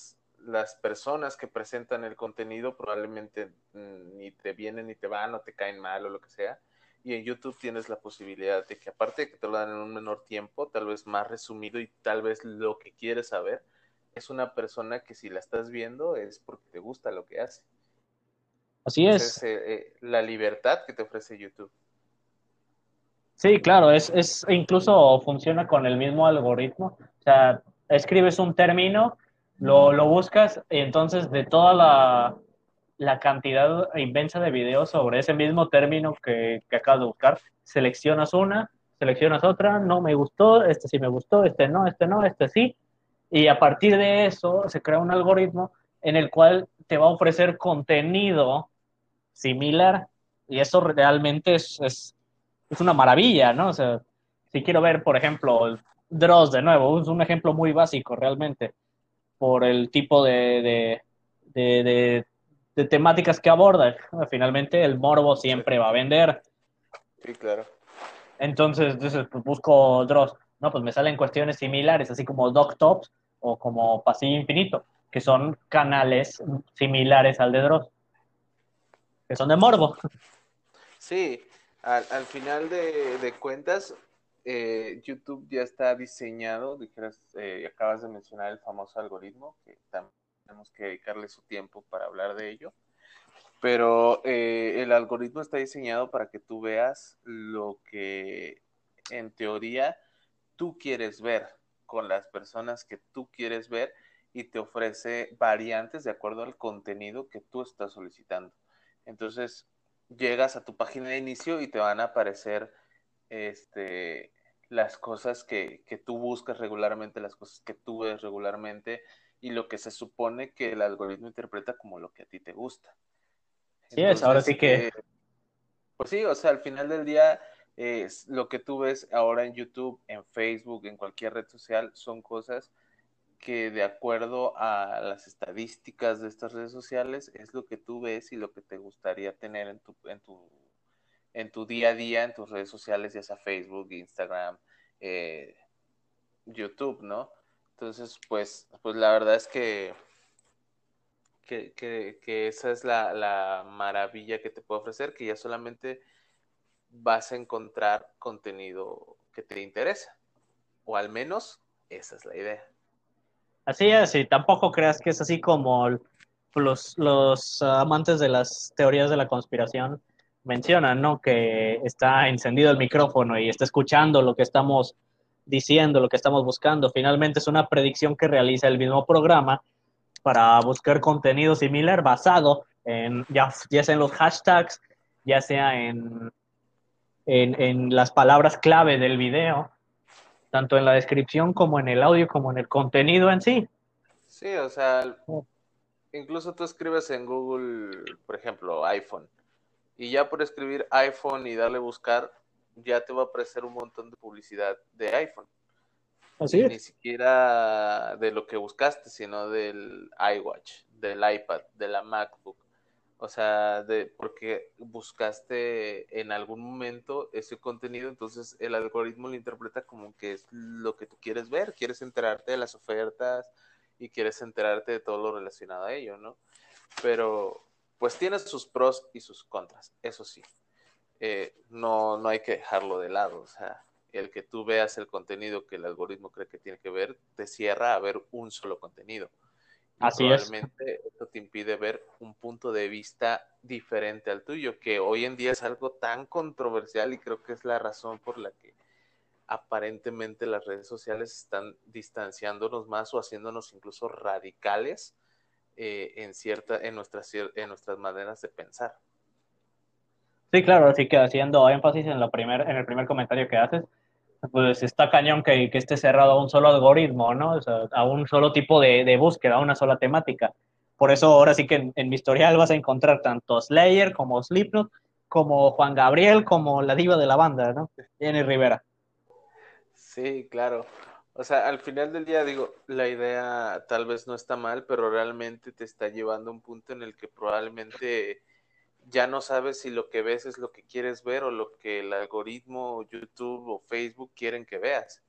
las personas que presentan el contenido probablemente mm, ni te vienen ni te van o te caen mal o lo que sea. Y en YouTube tienes la posibilidad de que aparte de que te lo dan en un menor tiempo, tal vez más resumido y tal vez lo que quieres saber, es una persona que si la estás viendo es porque te gusta lo que hace. Así es. Eh, eh, la libertad que te ofrece YouTube. Sí, claro, es, es incluso funciona con el mismo algoritmo. O sea, escribes un término lo, lo buscas y entonces de toda la, la, cantidad inmensa de videos sobre ese mismo término que, que acabas de buscar, seleccionas una, seleccionas otra, no me gustó, este sí me gustó, este no, este no, este sí, y a partir de eso se crea un algoritmo en el cual te va a ofrecer contenido similar y eso realmente es, es, es una maravilla, ¿no? O sea, si quiero ver, por ejemplo, Dross de nuevo, es un ejemplo muy básico realmente por el tipo de, de, de, temáticas que aborda. Finalmente, el morbo siempre va a vender. Sí, claro. Entonces, entonces pues, busco Dross. No, pues me salen cuestiones similares, así como Doc Tops o como Pasillo Infinito, que son canales similares al de Dross, que son de morbo. Sí, al, al final de, de cuentas, eh, YouTube ya está diseñado, dijeras, eh, acabas de mencionar el famoso algoritmo, que también tenemos que dedicarle su tiempo para hablar de ello, pero eh, el algoritmo está diseñado para que tú veas lo que en teoría tú quieres ver con las personas que tú quieres ver y te ofrece variantes de acuerdo al contenido que tú estás solicitando. Entonces, llegas a tu página de inicio y te van a aparecer este, las cosas que, que tú buscas regularmente, las cosas que tú ves regularmente y lo que se supone que el algoritmo interpreta como lo que a ti te gusta. Sí, es, ahora sí que... Eh, pues sí, o sea, al final del día, es lo que tú ves ahora en YouTube, en Facebook, en cualquier red social, son cosas que de acuerdo a las estadísticas de estas redes sociales es lo que tú ves y lo que te gustaría tener en tu, en tu, en tu día a día, en tus redes sociales, ya sea Facebook, Instagram, eh, YouTube, ¿no? Entonces, pues, pues la verdad es que, que, que, esa es la, la, maravilla que te puede ofrecer, que ya solamente vas a encontrar contenido que te interesa. O al menos esa es la idea. Así es, y tampoco creas que es así como los, los amantes de las teorías de la conspiración mencionan, ¿no? Que está encendido el micrófono y está escuchando lo que estamos diciendo, lo que estamos buscando. Finalmente es una predicción que realiza el mismo programa para buscar contenido similar basado en ya, ya sea en los hashtags, ya sea en, en, en las palabras clave del video, tanto en la descripción como en el audio, como en el contenido en sí. Sí, o sea, incluso tú escribes en Google, por ejemplo, iPhone, y ya por escribir iPhone y darle buscar, ya te va a aparecer un montón de publicidad de iPhone. Así Ni siquiera de lo que buscaste, sino del iWatch, del iPad, de la MacBook. O sea, de, porque buscaste en algún momento ese contenido, entonces el algoritmo lo interpreta como que es lo que tú quieres ver, quieres enterarte de las ofertas y quieres enterarte de todo lo relacionado a ello, ¿no? Pero pues tiene sus pros y sus contras, eso sí. Eh, no, no hay que dejarlo de lado. O sea, el que tú veas el contenido que el algoritmo cree que tiene que ver, te cierra a ver un solo contenido. Y Así probablemente eso te impide ver un punto de vista diferente al tuyo, que hoy en día es algo tan controversial y creo que es la razón por la que aparentemente las redes sociales están distanciándonos más o haciéndonos incluso radicales eh, en cierta en nuestras en nuestras maneras de pensar. Sí, claro, así que haciendo énfasis en, lo primer, en el primer comentario que haces, pues está cañón que, que esté cerrado a un solo algoritmo, ¿no? O sea, a un solo tipo de, de, búsqueda, a una sola temática. Por eso ahora sí que en, en, mi historial vas a encontrar tanto Slayer como Slipknot, como Juan Gabriel, como la diva de la banda, ¿no? Jenny Rivera. Sí, claro. O sea, al final del día digo, la idea tal vez no está mal, pero realmente te está llevando a un punto en el que probablemente ya no sabes si lo que ves es lo que quieres ver o lo que el algoritmo YouTube o Facebook quieren que veas.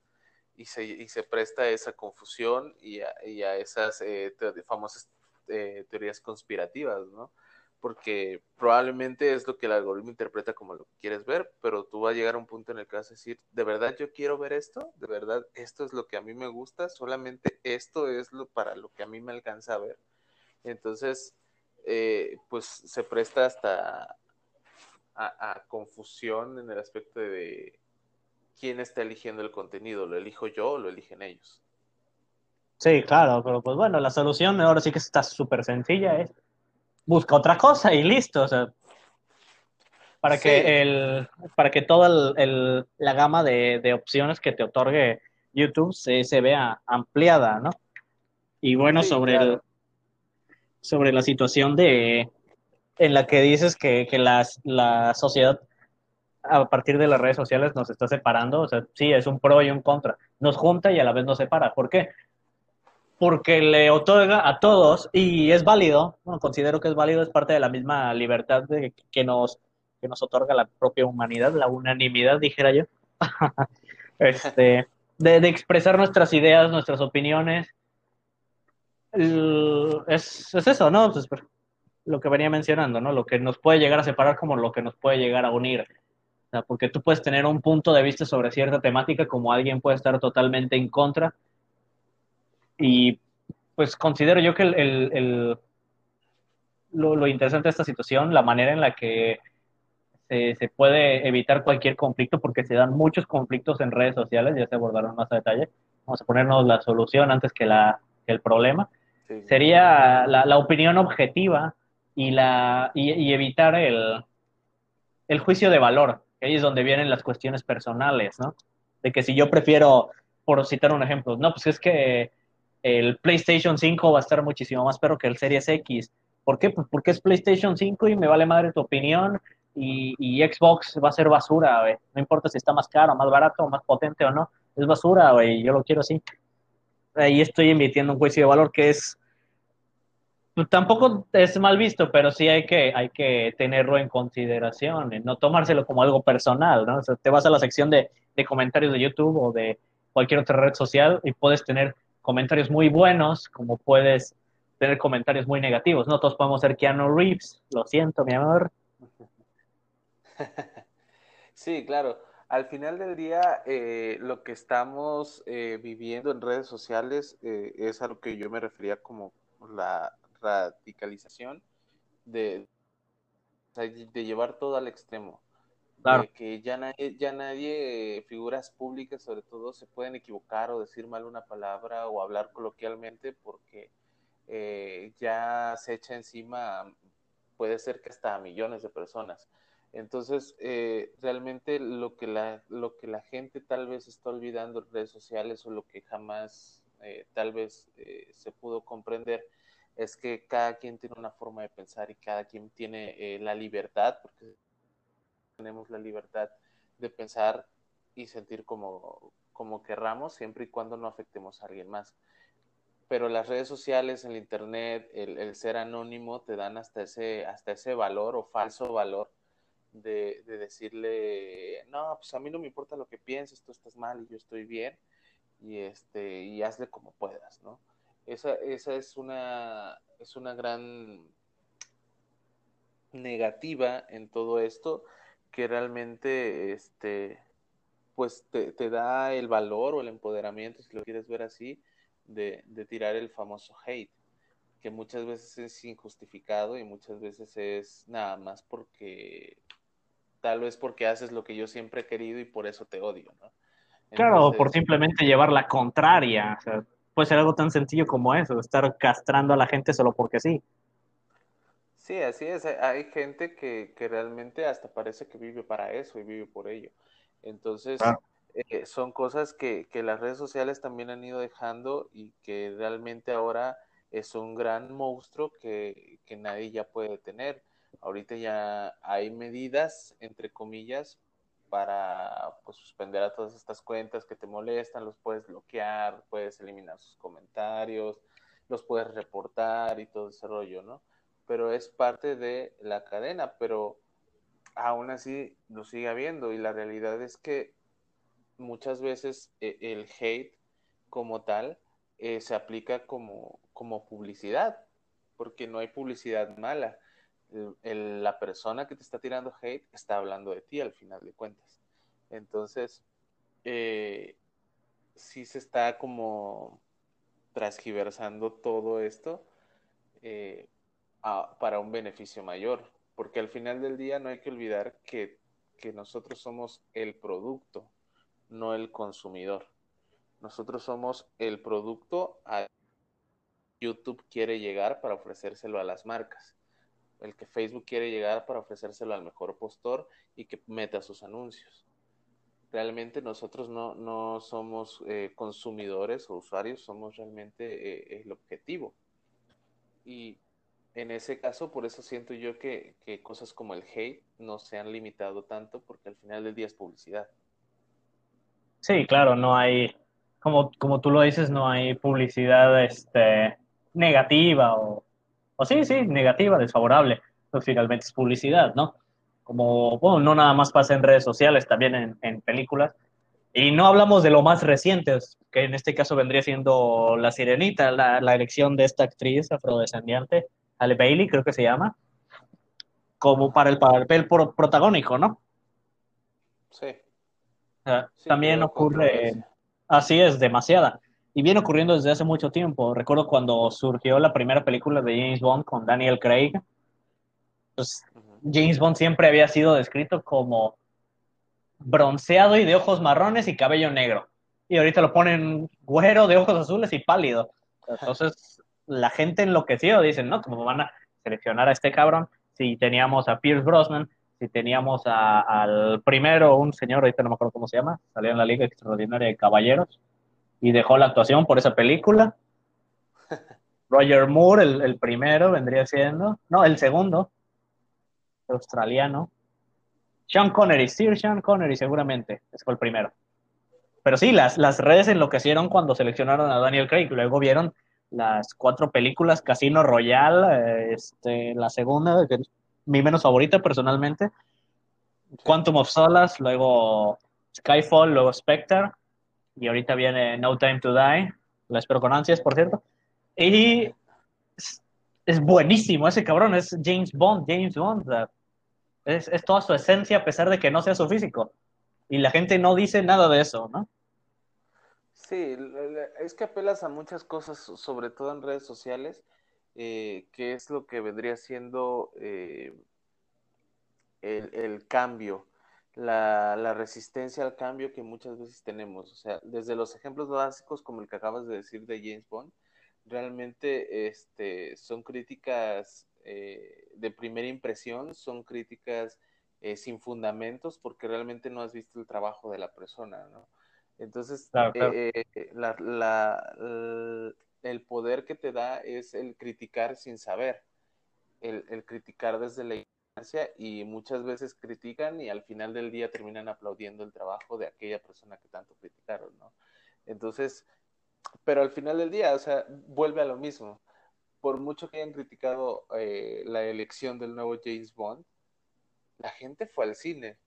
Y se, y se presta a esa confusión y a, y a esas eh, famosas eh, teorías conspirativas, ¿no? Porque probablemente es lo que el algoritmo interpreta como lo que quieres ver, pero tú vas a llegar a un punto en el que vas a decir, ¿de verdad yo quiero ver esto? ¿De verdad esto es lo que a mí me gusta? ¿Solamente esto es lo para lo que a mí me alcanza a ver? Entonces, eh, pues se presta hasta a, a, confusión en el aspecto de quién está eligiendo el contenido, lo elijo yo o lo eligen ellos. Sí, claro, pero pues bueno, la solución ahora sí que está súper sencilla, es busca otra cosa y listo, o sea, para sí. que el, para que toda el, el, la gama de, de, opciones que te otorgue YouTube se, se vea ampliada, ¿no? Y bueno, sí, sobre claro. el sobre la situación de en la que dices que, que las, la sociedad a partir de las redes sociales nos está separando, o sea, sí, es un pro y un contra, nos junta y a la vez nos separa. ¿Por qué? Porque le otorga a todos, y es válido, bueno, considero que es válido, es parte de la misma libertad de, que, nos, que nos otorga la propia humanidad, la unanimidad, dijera yo, este, de, de expresar nuestras ideas, nuestras opiniones, es, es, eso, ¿no? Pues, lo que venía mencionando, ¿no? Lo que nos puede llegar a separar como lo que nos puede llegar a unir. Porque tú puedes tener un punto de vista sobre cierta temática como alguien puede estar totalmente en contra. Y pues considero yo que el, el, el lo, lo, interesante de esta situación, la manera en la que se, se, puede evitar cualquier conflicto, porque se dan muchos conflictos en redes sociales, ya se abordaron más a detalle. Vamos a ponernos la solución antes que, la, que el problema sería la, la, opinión objetiva y, la, y, y evitar el, el, juicio de valor, que ahí es donde vienen las cuestiones personales, ¿no? De que si yo prefiero, por citar un ejemplo, no, pues es que el PlayStation 5 va a estar muchísimo más perro que el Series X. ¿Por qué? Pues porque es PlayStation 5 y me vale madre tu opinión y, y Xbox va a ser basura, güey. No importa si está más caro, más barato, más potente o no. Es basura, güey. Yo lo quiero así. Ahí estoy emitiendo un juicio de valor que es pues, tampoco es mal visto, pero sí hay que, hay que tenerlo en consideración, no tomárselo como algo personal, ¿no? O sea, te vas a la sección de, de, comentarios de YouTube o de cualquier otra red social y puedes tener comentarios muy buenos, como puedes tener comentarios muy negativos, ¿no? Todos podemos ser Keanu Reeves, lo siento, mi amor. Sí, claro. Al final del día, eh, lo que estamos eh, viviendo en redes sociales eh, es a lo que yo me refería como la radicalización de, de llevar todo al extremo. Que ya nadie, ya nadie, figuras públicas sobre todo, se pueden equivocar o decir mal una palabra o hablar coloquialmente porque eh, ya se echa encima, puede ser que hasta a millones de personas. Entonces, eh, realmente lo que, la, lo que la gente tal vez está olvidando en redes sociales o lo que jamás eh, tal vez eh, se pudo comprender es que cada quien tiene una forma de pensar y cada quien tiene eh, la libertad, porque tenemos la libertad de pensar y sentir como, como querramos, siempre y cuando no afectemos a alguien más. Pero las redes sociales, el internet, el, el ser anónimo te dan hasta ese, hasta ese valor o falso valor de, de, decirle, no, pues a mí no me importa lo que pienses, tú estás mal y yo estoy bien, y, este, y hazle como puedas, ¿no? Esa, esa es, una, es una gran negativa en todo esto que realmente este pues te, te, da el valor o el empoderamiento, si lo quieres ver así, de, de, tirar el famoso hate, que muchas veces es injustificado y muchas veces es nada más porque tal vez porque haces lo que yo siempre he querido y por eso te odio, ¿no? Entonces, claro, por simplemente llevar la contraria, o sea, puede ser algo tan sencillo como eso, estar castrando a la gente solo porque sí. Sí, así es. Hay gente que, que realmente hasta parece que vive para eso y vive por ello. Entonces, ah. eh, son cosas que, que, las redes sociales también han ido dejando y que realmente ahora es un gran monstruo que, que nadie ya puede detener. Ahorita ya hay medidas, entre comillas, para pues, suspender a todas estas cuentas que te molestan, los puedes bloquear, puedes eliminar sus comentarios, los puedes reportar y todo ese rollo, ¿no? Pero es parte de la cadena, pero aún así lo sigue habiendo y la realidad es que muchas veces eh, el hate como tal eh, se aplica como, como publicidad, porque no hay publicidad mala la persona que te está tirando hate está hablando de ti al final de cuentas. Entonces, eh, sí se está como transgiversando todo esto eh, a, para un beneficio mayor, porque al final del día no hay que olvidar que, que nosotros somos el producto, no el consumidor. Nosotros somos el producto a YouTube quiere llegar para ofrecérselo a las marcas el que Facebook quiere llegar para ofrecérselo al mejor postor y que meta sus anuncios. Realmente nosotros no, no somos eh, consumidores o usuarios, somos realmente eh, el objetivo. Y en ese caso, por eso siento yo que, que, cosas como el hate no se han limitado tanto porque al final del día es publicidad. Sí, claro, no hay, como, como tú lo dices, no hay publicidad este, negativa o o sí, sí, negativa, desfavorable, pues finalmente es publicidad, ¿no? Como, bueno, no nada más pasa en redes sociales, también en, en películas. Y no hablamos de lo más reciente, que en este caso vendría siendo La Sirenita, la, la elección de esta actriz afrodescendiente, Ale Bailey, creo que se llama, como para el papel pro, protagónico, ¿no? Sí. O sea, sí también ocurre, así es, demasiada y viene ocurriendo desde hace mucho tiempo. Recuerdo cuando surgió la primera película de James Bond con Daniel Craig, pues James Bond siempre había sido descrito como bronceado y de ojos marrones y cabello negro. Y ahorita lo ponen güero de ojos azules y pálido. Entonces la gente enloqueció, dicen, ¿no? ¿Cómo van a seleccionar a este cabrón? Si teníamos a Pierce Brosnan, Si teníamos a- al primero, un señor, ahorita no me acuerdo cómo se llama, salió en la Liga Extraordinaria de Caballeros y dejó la actuación por esa película. Roger Moore, el, el primero, vendría siendo. No, el segundo, australiano. Sean Connery, Sir Sean Connery, seguramente, ese fue el primero. Pero sí, las, las redes enloquecieron cuando seleccionaron a Daniel Craig. Luego vieron las cuatro películas Casino Royale, eh, este, la segunda, que es mi menos favorita personalmente, Quantum of Solace, luego Skyfall, luego Spectre, y ahorita viene No Time to Die, la espero con ansias, por cierto. Y es, es buenísimo ese cabrón, es James Bond, James Bond, es, es toda su esencia a pesar de que no sea su físico. Y la gente no dice nada de eso, ¿no? Sí, es que apelas a muchas cosas, so- sobre todo en redes sociales, eh, que es lo que vendría siendo eh, el, el cambio, la, la resistencia al cambio que muchas veces tenemos. O sea, desde los ejemplos básicos como el que acabas de decir de James Bond, realmente este, son críticas eh, de primera impresión, son críticas sin fundamentos porque realmente no has visto el trabajo de la persona, ¿no? Entonces, Claro, claro. eh, eh, la- la- l- el poder que te da es el criticar sin saber, el, el criticar desde la ignorancia y muchas veces critican y al final del día terminan aplaudiendo el trabajo de aquella persona que tanto criticaron, ¿no? Entonces, pero al final del día, o sea, vuelve a lo mismo. Por mucho que hayan criticado eh, la elección del nuevo James Bond, la gente fue al cine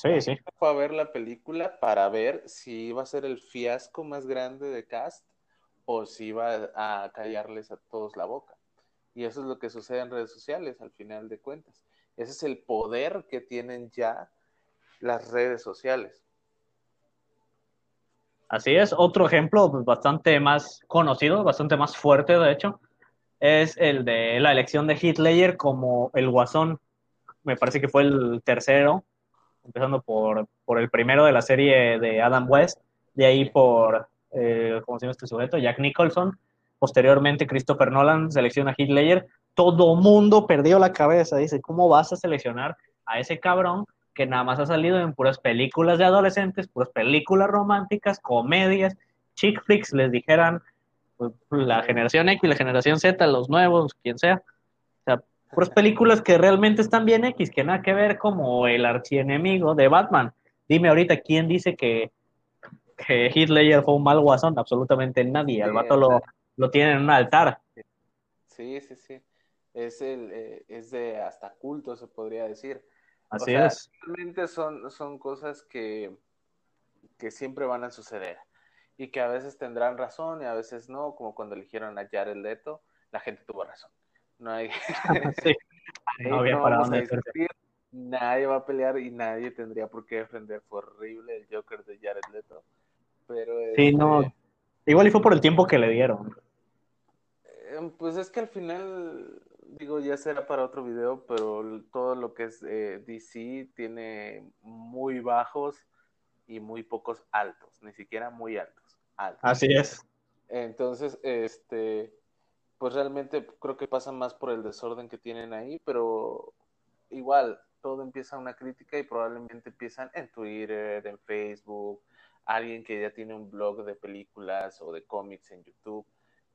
Sí, sí. fue a ver la película para ver si iba a ser el fiasco más grande de cast o si iba a callarles a todos la boca. Y eso es lo que sucede en redes sociales, al final de cuentas. Ese es el poder que tienen ya las redes sociales. Así es. Otro ejemplo pues, bastante más conocido, bastante más fuerte, de hecho, es el de la elección de Hitler como el guasón. Me parece que fue el tercero, empezando por, por el primero de la serie de Adam West, de ahí por, eh, ¿cómo se llama este sujeto? Jack Nicholson. Posteriormente, Christopher Nolan selecciona a Hitler. Todo mundo perdió la cabeza. Dice, ¿cómo vas a seleccionar a ese cabrón que nada más ha salido en puras películas de adolescentes, puras películas románticas, comedias, chick flicks, les dijeran pues, la generación X, la generación Z, los nuevos, quien sea. Puras películas que realmente están bien X, que nada que ver como el archienemigo de Batman. Dime ahorita quién dice que, que Ledger fue un mal guasón, absolutamente nadie. Al Sí, vato lo, lo tienen en un altar. Sí, sí, sí. Es, el, eh, es de hasta culto, se podría decir. Así o sea, es. realmente son, son cosas que, que siempre van a suceder y que a veces tendrán razón y a veces no, como cuando eligieron a Jared Leto, la gente tuvo razón. No hay, Sí. No había no para dónde discutir, nadie va a pelear y nadie tendría por qué defender. Fue horrible el Joker de Jared Leto. Pero Sí, este, no. Igual y fue por el tiempo que le dieron. Eh, Pues es que al final, digo, ya será para otro video, pero todo lo que es eh, DC tiene muy bajos y muy pocos altos, ni siquiera muy altos, altos. Así es. Entonces, este, pues realmente creo que pasa más por el desorden que tienen ahí, pero igual, todo empieza una crítica y probablemente empiezan en Twitter, en Facebook, alguien que ya tiene un blog de películas o de cómics en YouTube.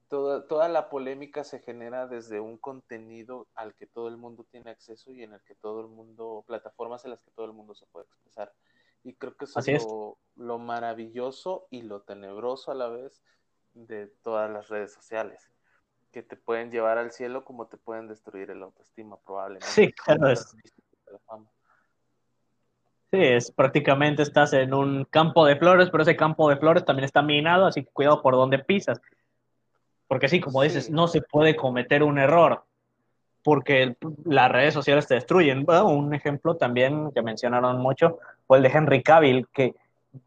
Toda, toda la polémica se genera desde un contenido al que todo el mundo tiene acceso y en el que todo el mundo, plataformas en las que todo el mundo se puede expresar. Y creo que eso Así es es. lo, lo maravilloso y lo tenebroso a la vez de todas las redes sociales, que te pueden llevar al cielo como te pueden destruir el autoestima probablemente. Sí, claro, es, sí, es prácticamente estás en un campo de flores, pero ese campo de flores también está minado, así que cuidado por donde pisas. Porque sí, como dices, no se puede cometer un error, porque las redes sociales te destruyen. Bueno, un ejemplo también que mencionaron mucho fue el de Henry Cavill, que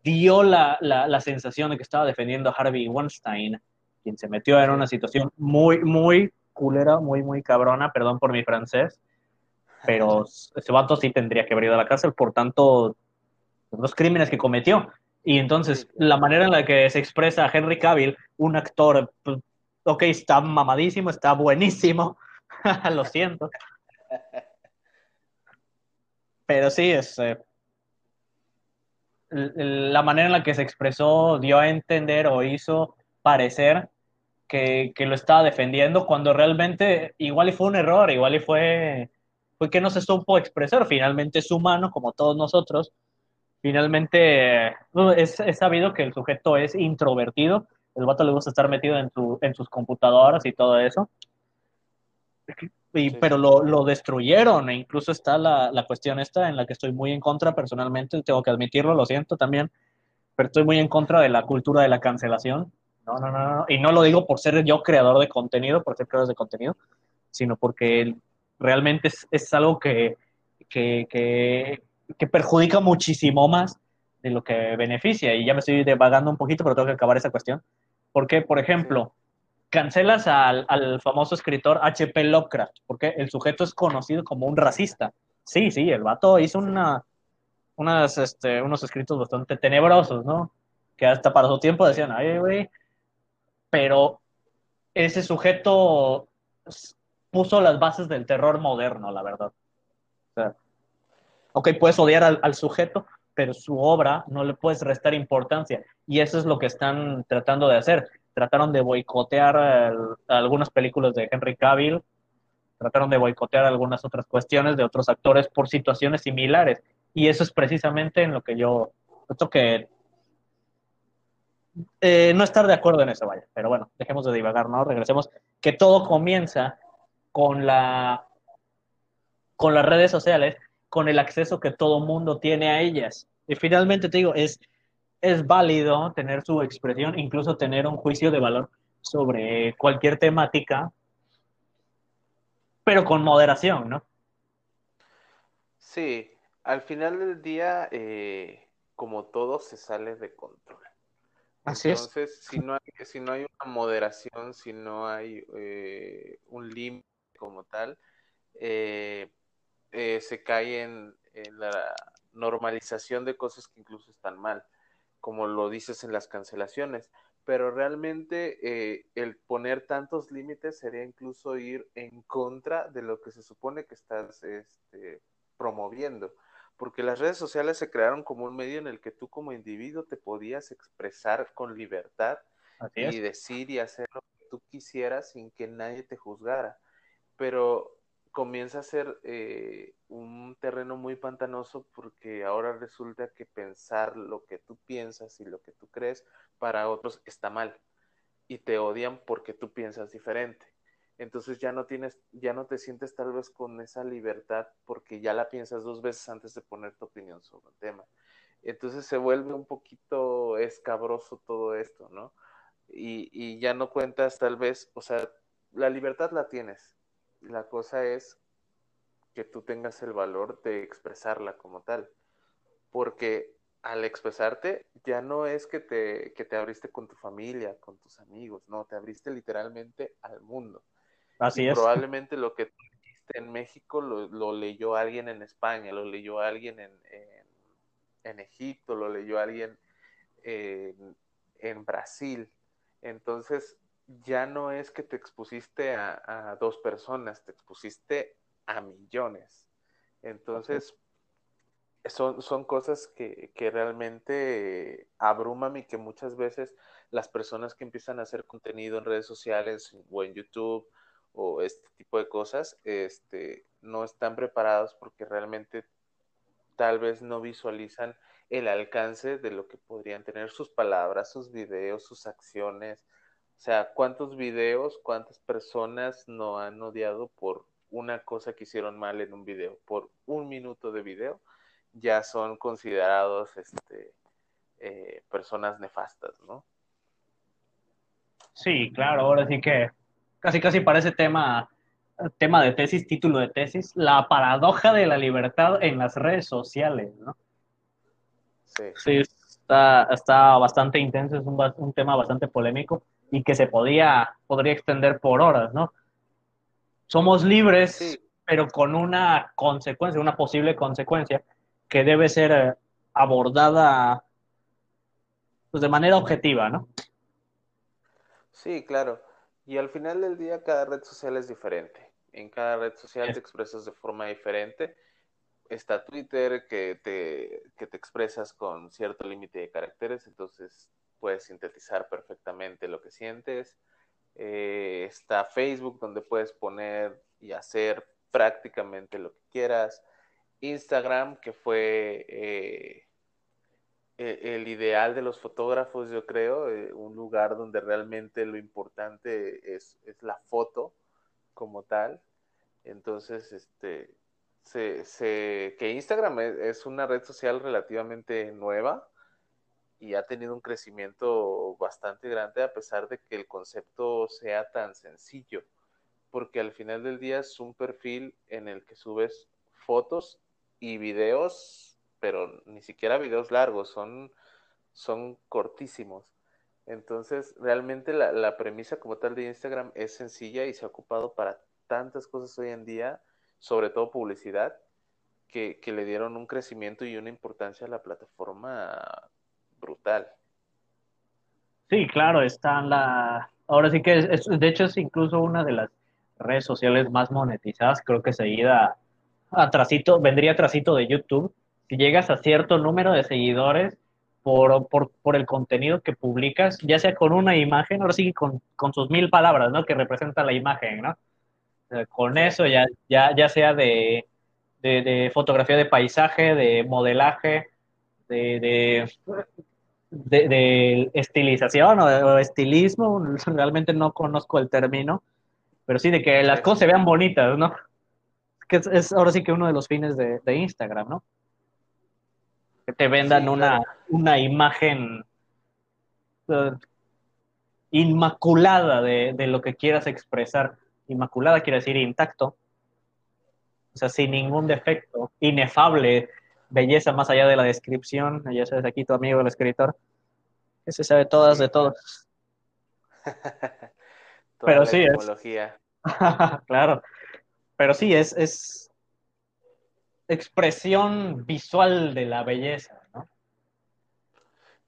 dio la, la, la sensación de que estaba defendiendo a Harvey Weinstein, quien se metió en una situación muy, muy culera, muy, muy cabrona, perdón por mi francés, pero ese vato sí tendría que haber ido a la cárcel por tanto los crímenes que cometió. Y entonces, la manera en la que se expresa Henry Cavill, un actor, pues, ok, está mamadísimo, está buenísimo, lo siento, Pero sí, es, eh, la manera en la que se expresó dio a entender o hizo parecer que, que, lo estaba defendiendo cuando realmente igual y fue un error, igual y fue, fue que no se supo expresar. Finalmente es humano, como todos nosotros. Finalmente es, es sabido que el sujeto es introvertido. El vato le gusta estar metido en, su, en sus computadoras y todo eso. Y, sí. Pero lo, lo, destruyeron, e incluso está la, la, cuestión esta en la que estoy muy en contra personalmente, tengo que admitirlo, lo siento también, pero estoy muy en contra de la cultura de la cancelación. No, no, no, no. Y no lo digo por ser yo creador de contenido, por ser creador de contenido, sino porque realmente es, es algo que, que, que, que, perjudica muchísimo más de lo que beneficia. Y ya me estoy devagando un poquito, pero tengo que acabar esa cuestión. Porque, por ejemplo, cancelas al, al famoso escritor H.P. Lovecraft, porque el sujeto es conocido como un racista. Sí, sí, el vato hizo una, unas, este, unos escritos bastante tenebrosos, ¿no? Que hasta para su tiempo decían, ay, güey, pero ese sujeto puso las bases del terror moderno, la verdad. O ok, puedes odiar al, sujeto, pero su obra no le puedes restar importancia. Y eso es lo que están tratando de hacer. Trataron de boicotear algunas películas de Henry Cavill, trataron de boicotear algunas otras cuestiones de otros actores por situaciones similares. Y eso es precisamente en lo que yo, esto que eh, no estar de acuerdo en eso, vaya. Pero bueno, dejemos de divagar, ¿no? Regresemos. Que todo comienza con la con las redes sociales, con el acceso que todo mundo tiene a ellas. Y finalmente te digo, es, es válido tener su expresión, incluso tener un juicio de valor sobre cualquier temática, pero con moderación, ¿no? Sí, al final del día, eh, como todo, se sale de control. Entonces, es. si no hay, si no hay una moderación, si no hay eh, un límite como tal, eh, eh, se cae en, en, la normalización de cosas que incluso están mal, como lo dices en las cancelaciones. Pero realmente el poner tantos límites sería incluso ir en contra de lo que se supone que estás este, promoviendo porque las redes sociales se crearon como un medio en el que tú como individuo te podías expresar con libertad y decir y hacer lo que tú quisieras sin que nadie te juzgara. Pero comienza a ser eh, un terreno muy pantanoso porque ahora resulta que pensar lo que tú piensas y lo que tú crees para otros está mal y te odian porque tú piensas diferente entonces ya no tienes, ya no te sientes tal vez con esa libertad porque ya la piensas dos veces antes de poner tu opinión sobre el tema. Entonces se vuelve un poquito escabroso todo esto, ¿no? Y, y ya no cuentas tal vez, o sea, la libertad la tienes. La cosa es que tú tengas el valor de expresarla como tal. Porque al expresarte ya no es que te, que te abriste con tu familia, con tus amigos, no, te abriste literalmente al mundo. Así y es. Probablemente lo que tú dijiste en México lo, lo, leyó alguien en España, lo leyó alguien en, en, en Egipto, lo leyó alguien en, en, Brasil. Entonces, ya no es que te expusiste a, a dos personas, te expusiste a millones. Entonces, son, son cosas que, que realmente abruman y que muchas veces las personas que empiezan a hacer contenido en redes sociales o en YouTube o este tipo de cosas, este, no están preparados porque realmente tal vez no visualizan el alcance de lo que podrían tener sus palabras, sus videos, sus acciones. O sea, ¿cuántos videos, cuántas personas no han odiado por una cosa que hicieron mal en un video? Por un minuto de video ya son considerados este, eh, personas nefastas, ¿no? Sí, claro, ahora sí que casi casi parece tema, tema de tesis, título de tesis, la paradoja de la libertad en las redes sociales, ¿no? Sí. Sí, está, está bastante intenso, es un, un tema bastante polémico y que se podía, podría extender por horas, ¿no? Somos libres, sí. pero con una consecuencia, una posible consecuencia que debe ser eh, abordada pues, de manera objetiva, ¿no? Sí, claro. Y al final del día cada red social es diferente. En cada red social te expresas de forma diferente está Twitter, que te, que te expresas con cierto límite de caracteres, entonces puedes sintetizar perfectamente lo que sientes. Eh, está Facebook, donde puedes poner y hacer prácticamente lo que quieras. Instagram, que fue eh, el ideal de los fotógrafos, yo creo, eh, un lugar donde realmente lo importante es, es la foto como tal. Entonces, este, se, se, que Instagram es, una red social relativamente nueva y ha tenido un crecimiento bastante grande a pesar de que el concepto sea tan sencillo, porque al final del día es un perfil en el que subes fotos y videos, pero ni siquiera videos largos, son, son cortísimos. Entonces, realmente la, la premisa como tal de Instagram es sencilla y se ha ocupado para tantas cosas hoy en día, sobre todo publicidad, que, le dieron un crecimiento y una importancia a la plataforma brutal. Sí, claro, está la... Ahora sí que es, de hecho es incluso una de las redes sociales más monetizadas, creo que seguida a tracito, vendría tracito de YouTube. Si llegas a cierto número de seguidores por, por, por, el contenido que publicas, ya sea con una imagen, ahora sí con, con sus mil palabras, ¿no? Que representa la imagen, ¿no? con eso, ya, ya, ya sea de, de, fotografía de paisaje, de modelaje, de, de, estilización o, estilismo, realmente no conozco el término, pero sí de que las cosas se vean bonitas, ¿no? Que es, ahora sí que uno de los fines de, Instagram, ¿no? Que te vendan una, una imagen uh, inmaculada de, de lo que quieras expresar. Inmaculada quiere decir intacto, o sea, sin ningún defecto, inefable, belleza más allá de la descripción, ya sabes, aquí tu amigo el escritor, que se sabe todas de todos. Pero sí es. claro. Pero sí, es, es expresión visual de la belleza, ¿no?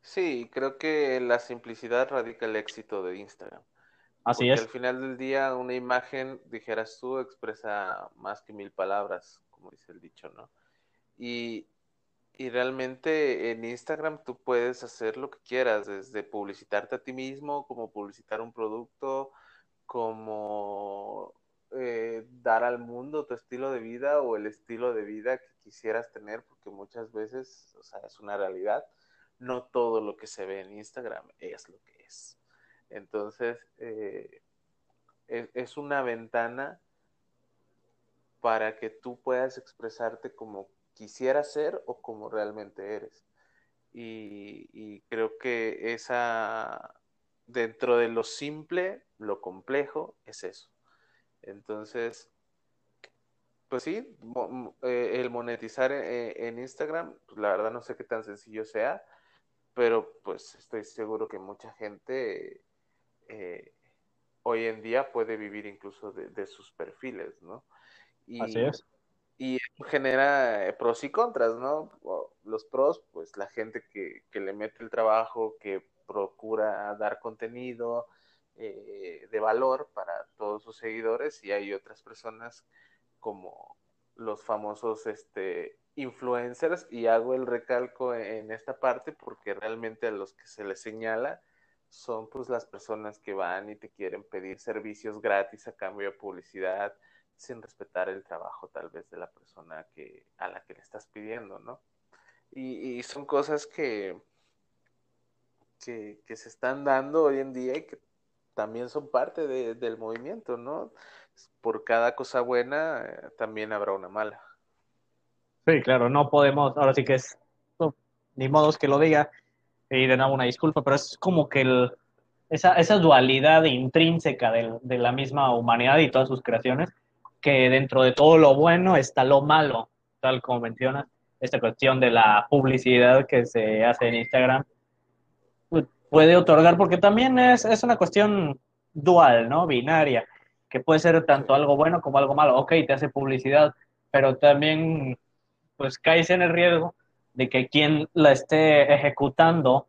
Sí, creo que la simplicidad radica el éxito de Instagram. Así Porque es. Al final del día, una imagen, dijeras tú, expresa más que mil palabras, como dice el dicho, ¿no? Y, y realmente en Instagram tú puedes hacer lo que quieras, desde publicitarte a ti mismo, como publicitar un producto, como eh, dar al mundo tu estilo de vida o el estilo de vida que quisieras tener, porque muchas veces, o sea, es una realidad, no todo lo que se ve en Instagram es lo que es. Entonces, eh, es, una ventana para que tú puedas expresarte como quisieras ser o como realmente eres. Y, creo que esa, dentro de lo simple, lo complejo es eso. Entonces, pues sí, eh, el monetizar eh, en, Instagram, pues la verdad no sé qué tan sencillo sea, pero pues estoy seguro que mucha gente eh, hoy en día puede vivir incluso de, sus perfiles, ¿no? Y, Así es. Y genera pros y contras, ¿no? Los pros, pues la gente que, le mete el trabajo, que procura dar contenido eh, de valor para todos sus seguidores y hay otras personas como los famosos este, influencers y hago el recalco en esta parte porque realmente a los que se les señala son pues las personas que van y te quieren pedir servicios gratis a cambio de publicidad sin respetar el trabajo tal vez de la persona que a la que le estás pidiendo, ¿no? Y, son cosas que, que, se están dando hoy en día y que también son parte del movimiento, ¿no? Por cada cosa buena eh, también habrá una mala. Sí, claro, no podemos, ahora sí que es, ni modos que lo diga, y de nuevo una disculpa, pero es como que el, esa, esa dualidad intrínseca de, de la misma humanidad y todas sus creaciones, que dentro de todo lo bueno está lo malo, tal como mencionas, esta cuestión de la publicidad que se hace en Instagram, puede otorgar, porque también es, es una cuestión dual, ¿no? Binaria, que puede ser tanto algo bueno como algo malo. Ok, te hace publicidad, pero también pues caes en el riesgo de que quien la esté ejecutando,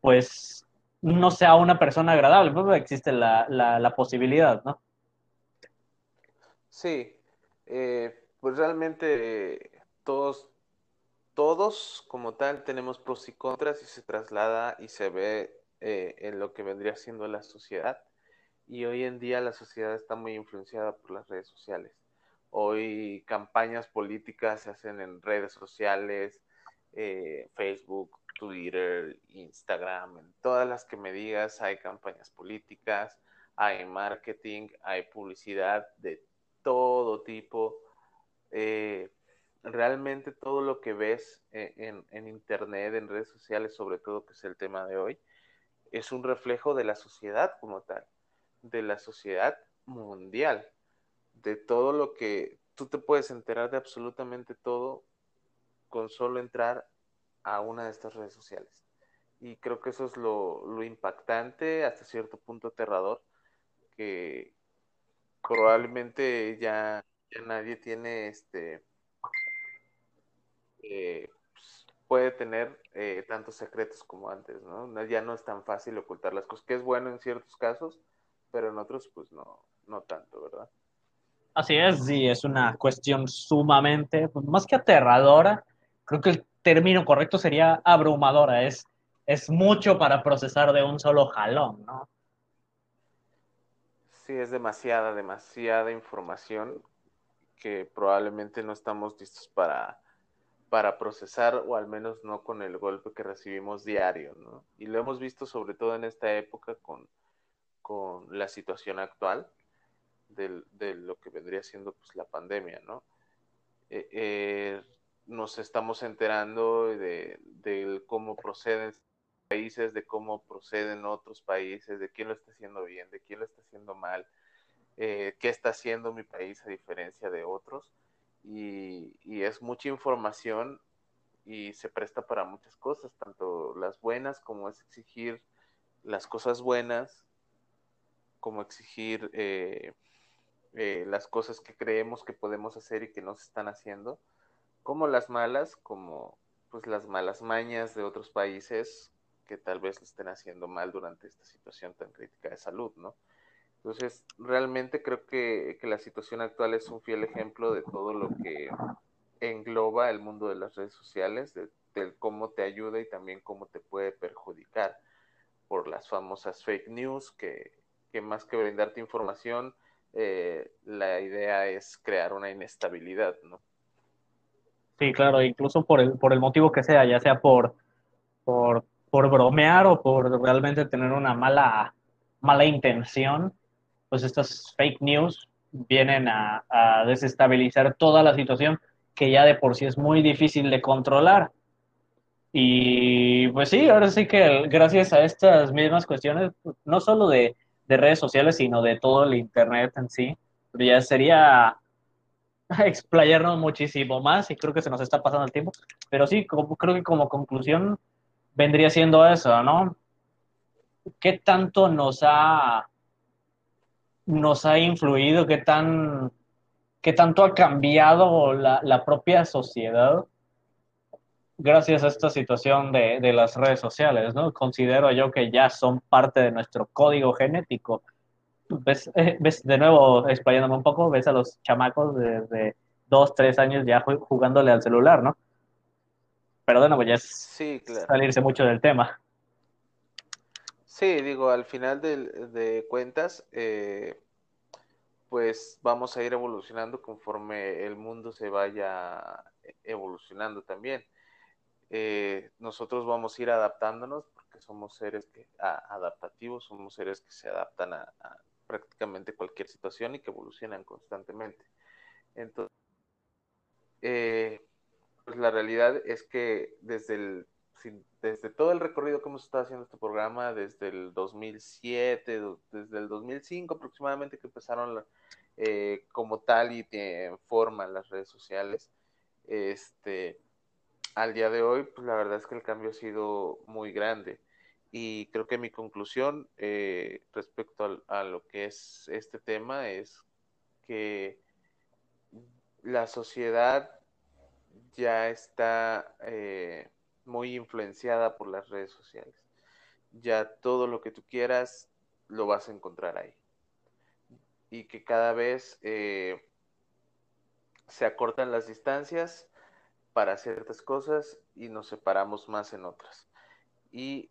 pues no sea una persona agradable, pues existe la, la, posibilidad, ¿no? Sí, eh, pues realmente todos, todos como tal tenemos pros y contras y se traslada y se ve eh, en lo que vendría siendo la sociedad. Y hoy en día la sociedad está muy influenciada por las redes sociales. Hoy campañas políticas se hacen en redes sociales, eh, Facebook, Twitter, Instagram, en todas las que me digas hay campañas políticas, hay marketing, hay publicidad de todo tipo. Eh, realmente todo lo que ves eh, en, internet, en redes sociales, sobre todo que es el tema de hoy, es un reflejo de la sociedad como tal, de la sociedad mundial, de todo lo que tú te puedes enterar de absolutamente todo con solo entrar a una de estas redes sociales. Y creo que eso es lo, impactante, hasta cierto punto aterrador, que probablemente ya nadie tiene este eh, pues, puede tener eh, tantos secretos como antes, ¿no? Ya no es tan fácil ocultar las cosas, que es bueno en ciertos casos, pero en otros pues no, no tanto, ¿verdad? Así es, sí, es una cuestión sumamente, pues, más que aterradora, creo que el término correcto sería abrumadora, es, es mucho para procesar de un solo jalón, ¿no? Sí, es demasiada, demasiada información que probablemente no estamos listos para, para procesar o al menos no con el golpe que recibimos diario, ¿no? Y lo hemos visto sobre todo en esta época con, con la situación actual de, lo que vendría siendo pues, la pandemia, ¿no? Eh, eh, nos estamos enterando de, de, cómo proceden países, de cómo proceden otros países, de quién lo está haciendo bien, de quién lo está haciendo mal, eh, qué está haciendo mi país a diferencia de otros y, es mucha información y se presta para muchas cosas, tanto las buenas como es exigir las cosas buenas, como exigir eh, eh, las cosas que creemos que podemos hacer y que no se están haciendo, como las malas, como pues las malas mañas de otros países que tal vez lo estén haciendo mal durante esta situación tan crítica de salud, ¿no? Entonces, realmente creo que, que, la situación actual es un fiel ejemplo de todo lo que engloba el mundo de las redes sociales, de, cómo te ayuda y también cómo te puede perjudicar por las famosas fake news, que, que más que brindarte información, eh, la idea es crear una inestabilidad, ¿no? Sí, claro, incluso por el, por el motivo que sea, ya sea por, por, por bromear o por realmente tener una mala, mala intención, pues estas fake news vienen a, a, desestabilizar toda la situación que ya de por sí es muy difícil de controlar. Y pues sí, ahora sí que gracias a estas mismas cuestiones, no solo de, de redes sociales, sino de todo el Internet en sí, ya sería explayarnos muchísimo más y creo que se nos está pasando el tiempo. Pero sí, como, creo que como conclusión vendría siendo eso, ¿no? ¿Qué tanto nos ha nos ha influido, qué, tan, qué tanto ha cambiado la, la propia sociedad gracias a esta situación de, de, las redes sociales, ¿no? Considero yo que ya son parte de nuestro código genético. Ves, eh, ves de nuevo, explayándome un poco, ves a los chamacos de, de dos, tres años ya jugándole al celular, ¿no? Pero bueno, pues ya es sí, claro. salirse mucho del tema. Sí, digo, al final de, cuentas, eh, pues vamos a ir evolucionando conforme el mundo se vaya evolucionando también. Eh, nosotros vamos a ir adaptándonos porque somos seres que, adaptativos, somos seres que se adaptan a, a, prácticamente cualquier situación y que evolucionan constantemente. Entonces, eh, pues la realidad es que desde el desde todo el recorrido que hemos estado haciendo este programa, desde el 2007, desde el 2005 aproximadamente que empezaron eh, como tal y en forma las redes sociales, este, al día de hoy, pues la verdad es que el cambio ha sido muy grande. Y creo que mi conclusión eh, respecto a, a, lo que es este tema es que la sociedad ya está eh, muy influenciada por las redes sociales. Ya todo lo que tú quieras lo vas a encontrar ahí. Y que cada vez eh, se acortan las distancias, para ciertas cosas y nos separamos más en otras. Y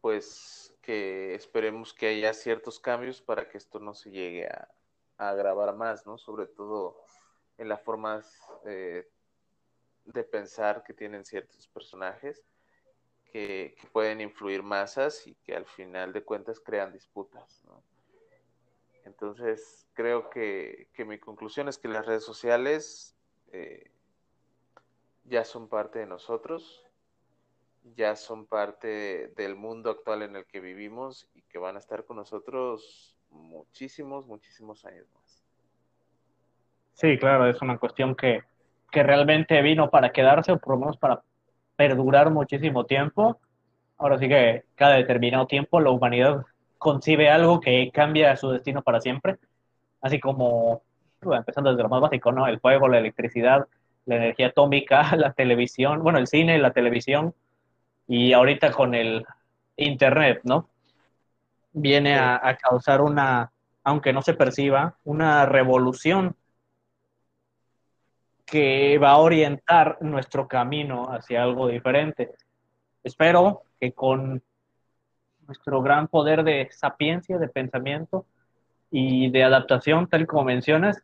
pues que esperemos que haya ciertos cambios para que esto no se llegue a, agravar más, ¿no? Sobre todo en las formas eh, de pensar que tienen ciertos personajes que, pueden influir masas y que al final de cuentas crean disputas. Entonces, creo que, mi conclusión es que las redes sociales eh, ya son parte de nosotros, ya son parte del mundo actual en el que vivimos y que van a estar con nosotros muchísimos, muchísimos años más. Sí, claro, es una cuestión que, que realmente vino para quedarse o por lo menos para perdurar muchísimo tiempo. Ahora sí que cada determinado tiempo la humanidad concibe algo que cambia su destino para siempre, así como, empezando desde lo más básico, ¿no? El fuego, la electricidad, la energía atómica, la televisión, bueno, el cine, la televisión, y ahorita con el Internet, ¿no? Viene a, causar una, aunque no se perciba, una revolución que va a orientar nuestro camino hacia algo diferente. Espero que con nuestro gran poder de sapiencia, de pensamiento y de adaptación, tal como mencionas,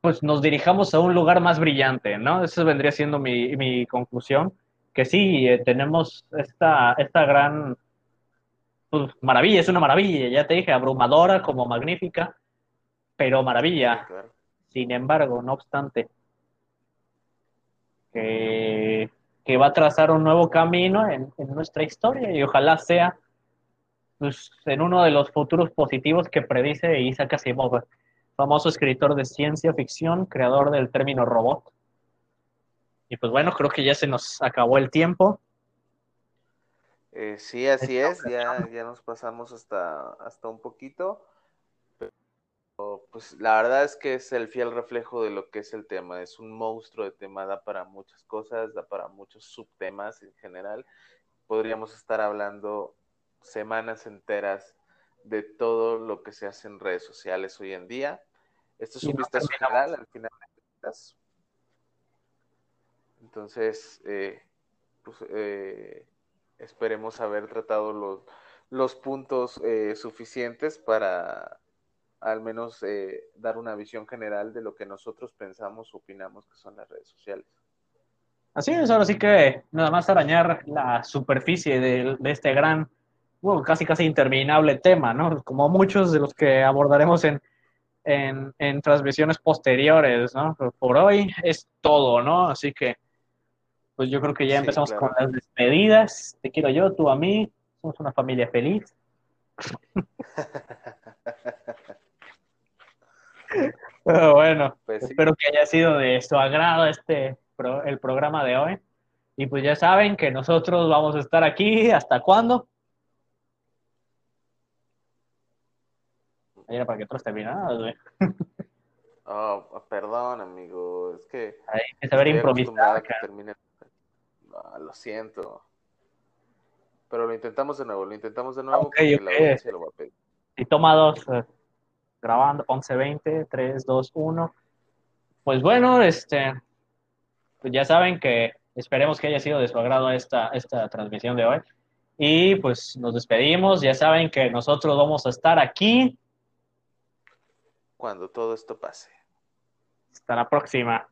pues nos dirijamos a un lugar más brillante, ¿no? Esa vendría siendo mi, mi conclusión que sí, eh, tenemos esta, esta gran pues, maravilla, es una maravilla, ya te dije, abrumadora como magnífica, pero maravilla. Sin embargo, no obstante, que, va a trazar un nuevo camino en, nuestra historia y ojalá sea pues, en uno de los futuros positivos que predice Isaac Asimov, famoso escritor de ciencia ficción, creador del término robot. Y pues bueno, creo que ya se nos acabó el tiempo. Eh, sí, así es, ya, ya nos pasamos hasta, hasta un poquito. Pues la verdad es que es el fiel reflejo de lo que es el tema. Es un monstruo de tema, da para muchas cosas, da para muchos subtemas en general. Podríamos estar hablando semanas enteras de todo lo que se hace en redes sociales hoy en día. Esto es un vistazo general al final de entonces, eh, pues, eh, esperemos haber tratado los, los puntos eh, suficientes para al menos dar una visión general de lo que nosotros pensamos, opinamos que son las redes sociales. Así es, ahora sí que nada más arañar la superficie de, este gran, bueno, casi casi interminable tema, ¿no? Como muchos de los que abordaremos en, en, en transmisiones posteriores, ¿no? por hoy es todo, ¿no? Así que pues yo creo que ya empezamos con las despedidas. Te quiero yo, tú a mí. Somos una familia feliz. bueno, pues espero que haya sido de su agrado este el programa de hoy. Y pues ya saben que nosotros vamos a estar aquí hasta cuándo. Era para que otros terminaran, güey. Oh, perdón, amigo. Es que. Hay que saber improvisar. Ah, lo siento. Pero lo intentamos de nuevo, lo intentamos de nuevo porque la audiencia lo va a pedir. Y toma dos, eh, grabando 11.20, 3, 2, 1. Pues bueno, este, pues ya saben que esperemos que haya sido de su agrado esta, esta transmisión de hoy. Y pues nos despedimos, ya saben que nosotros vamos a estar aquí. Cuando todo esto pase. Hasta la próxima.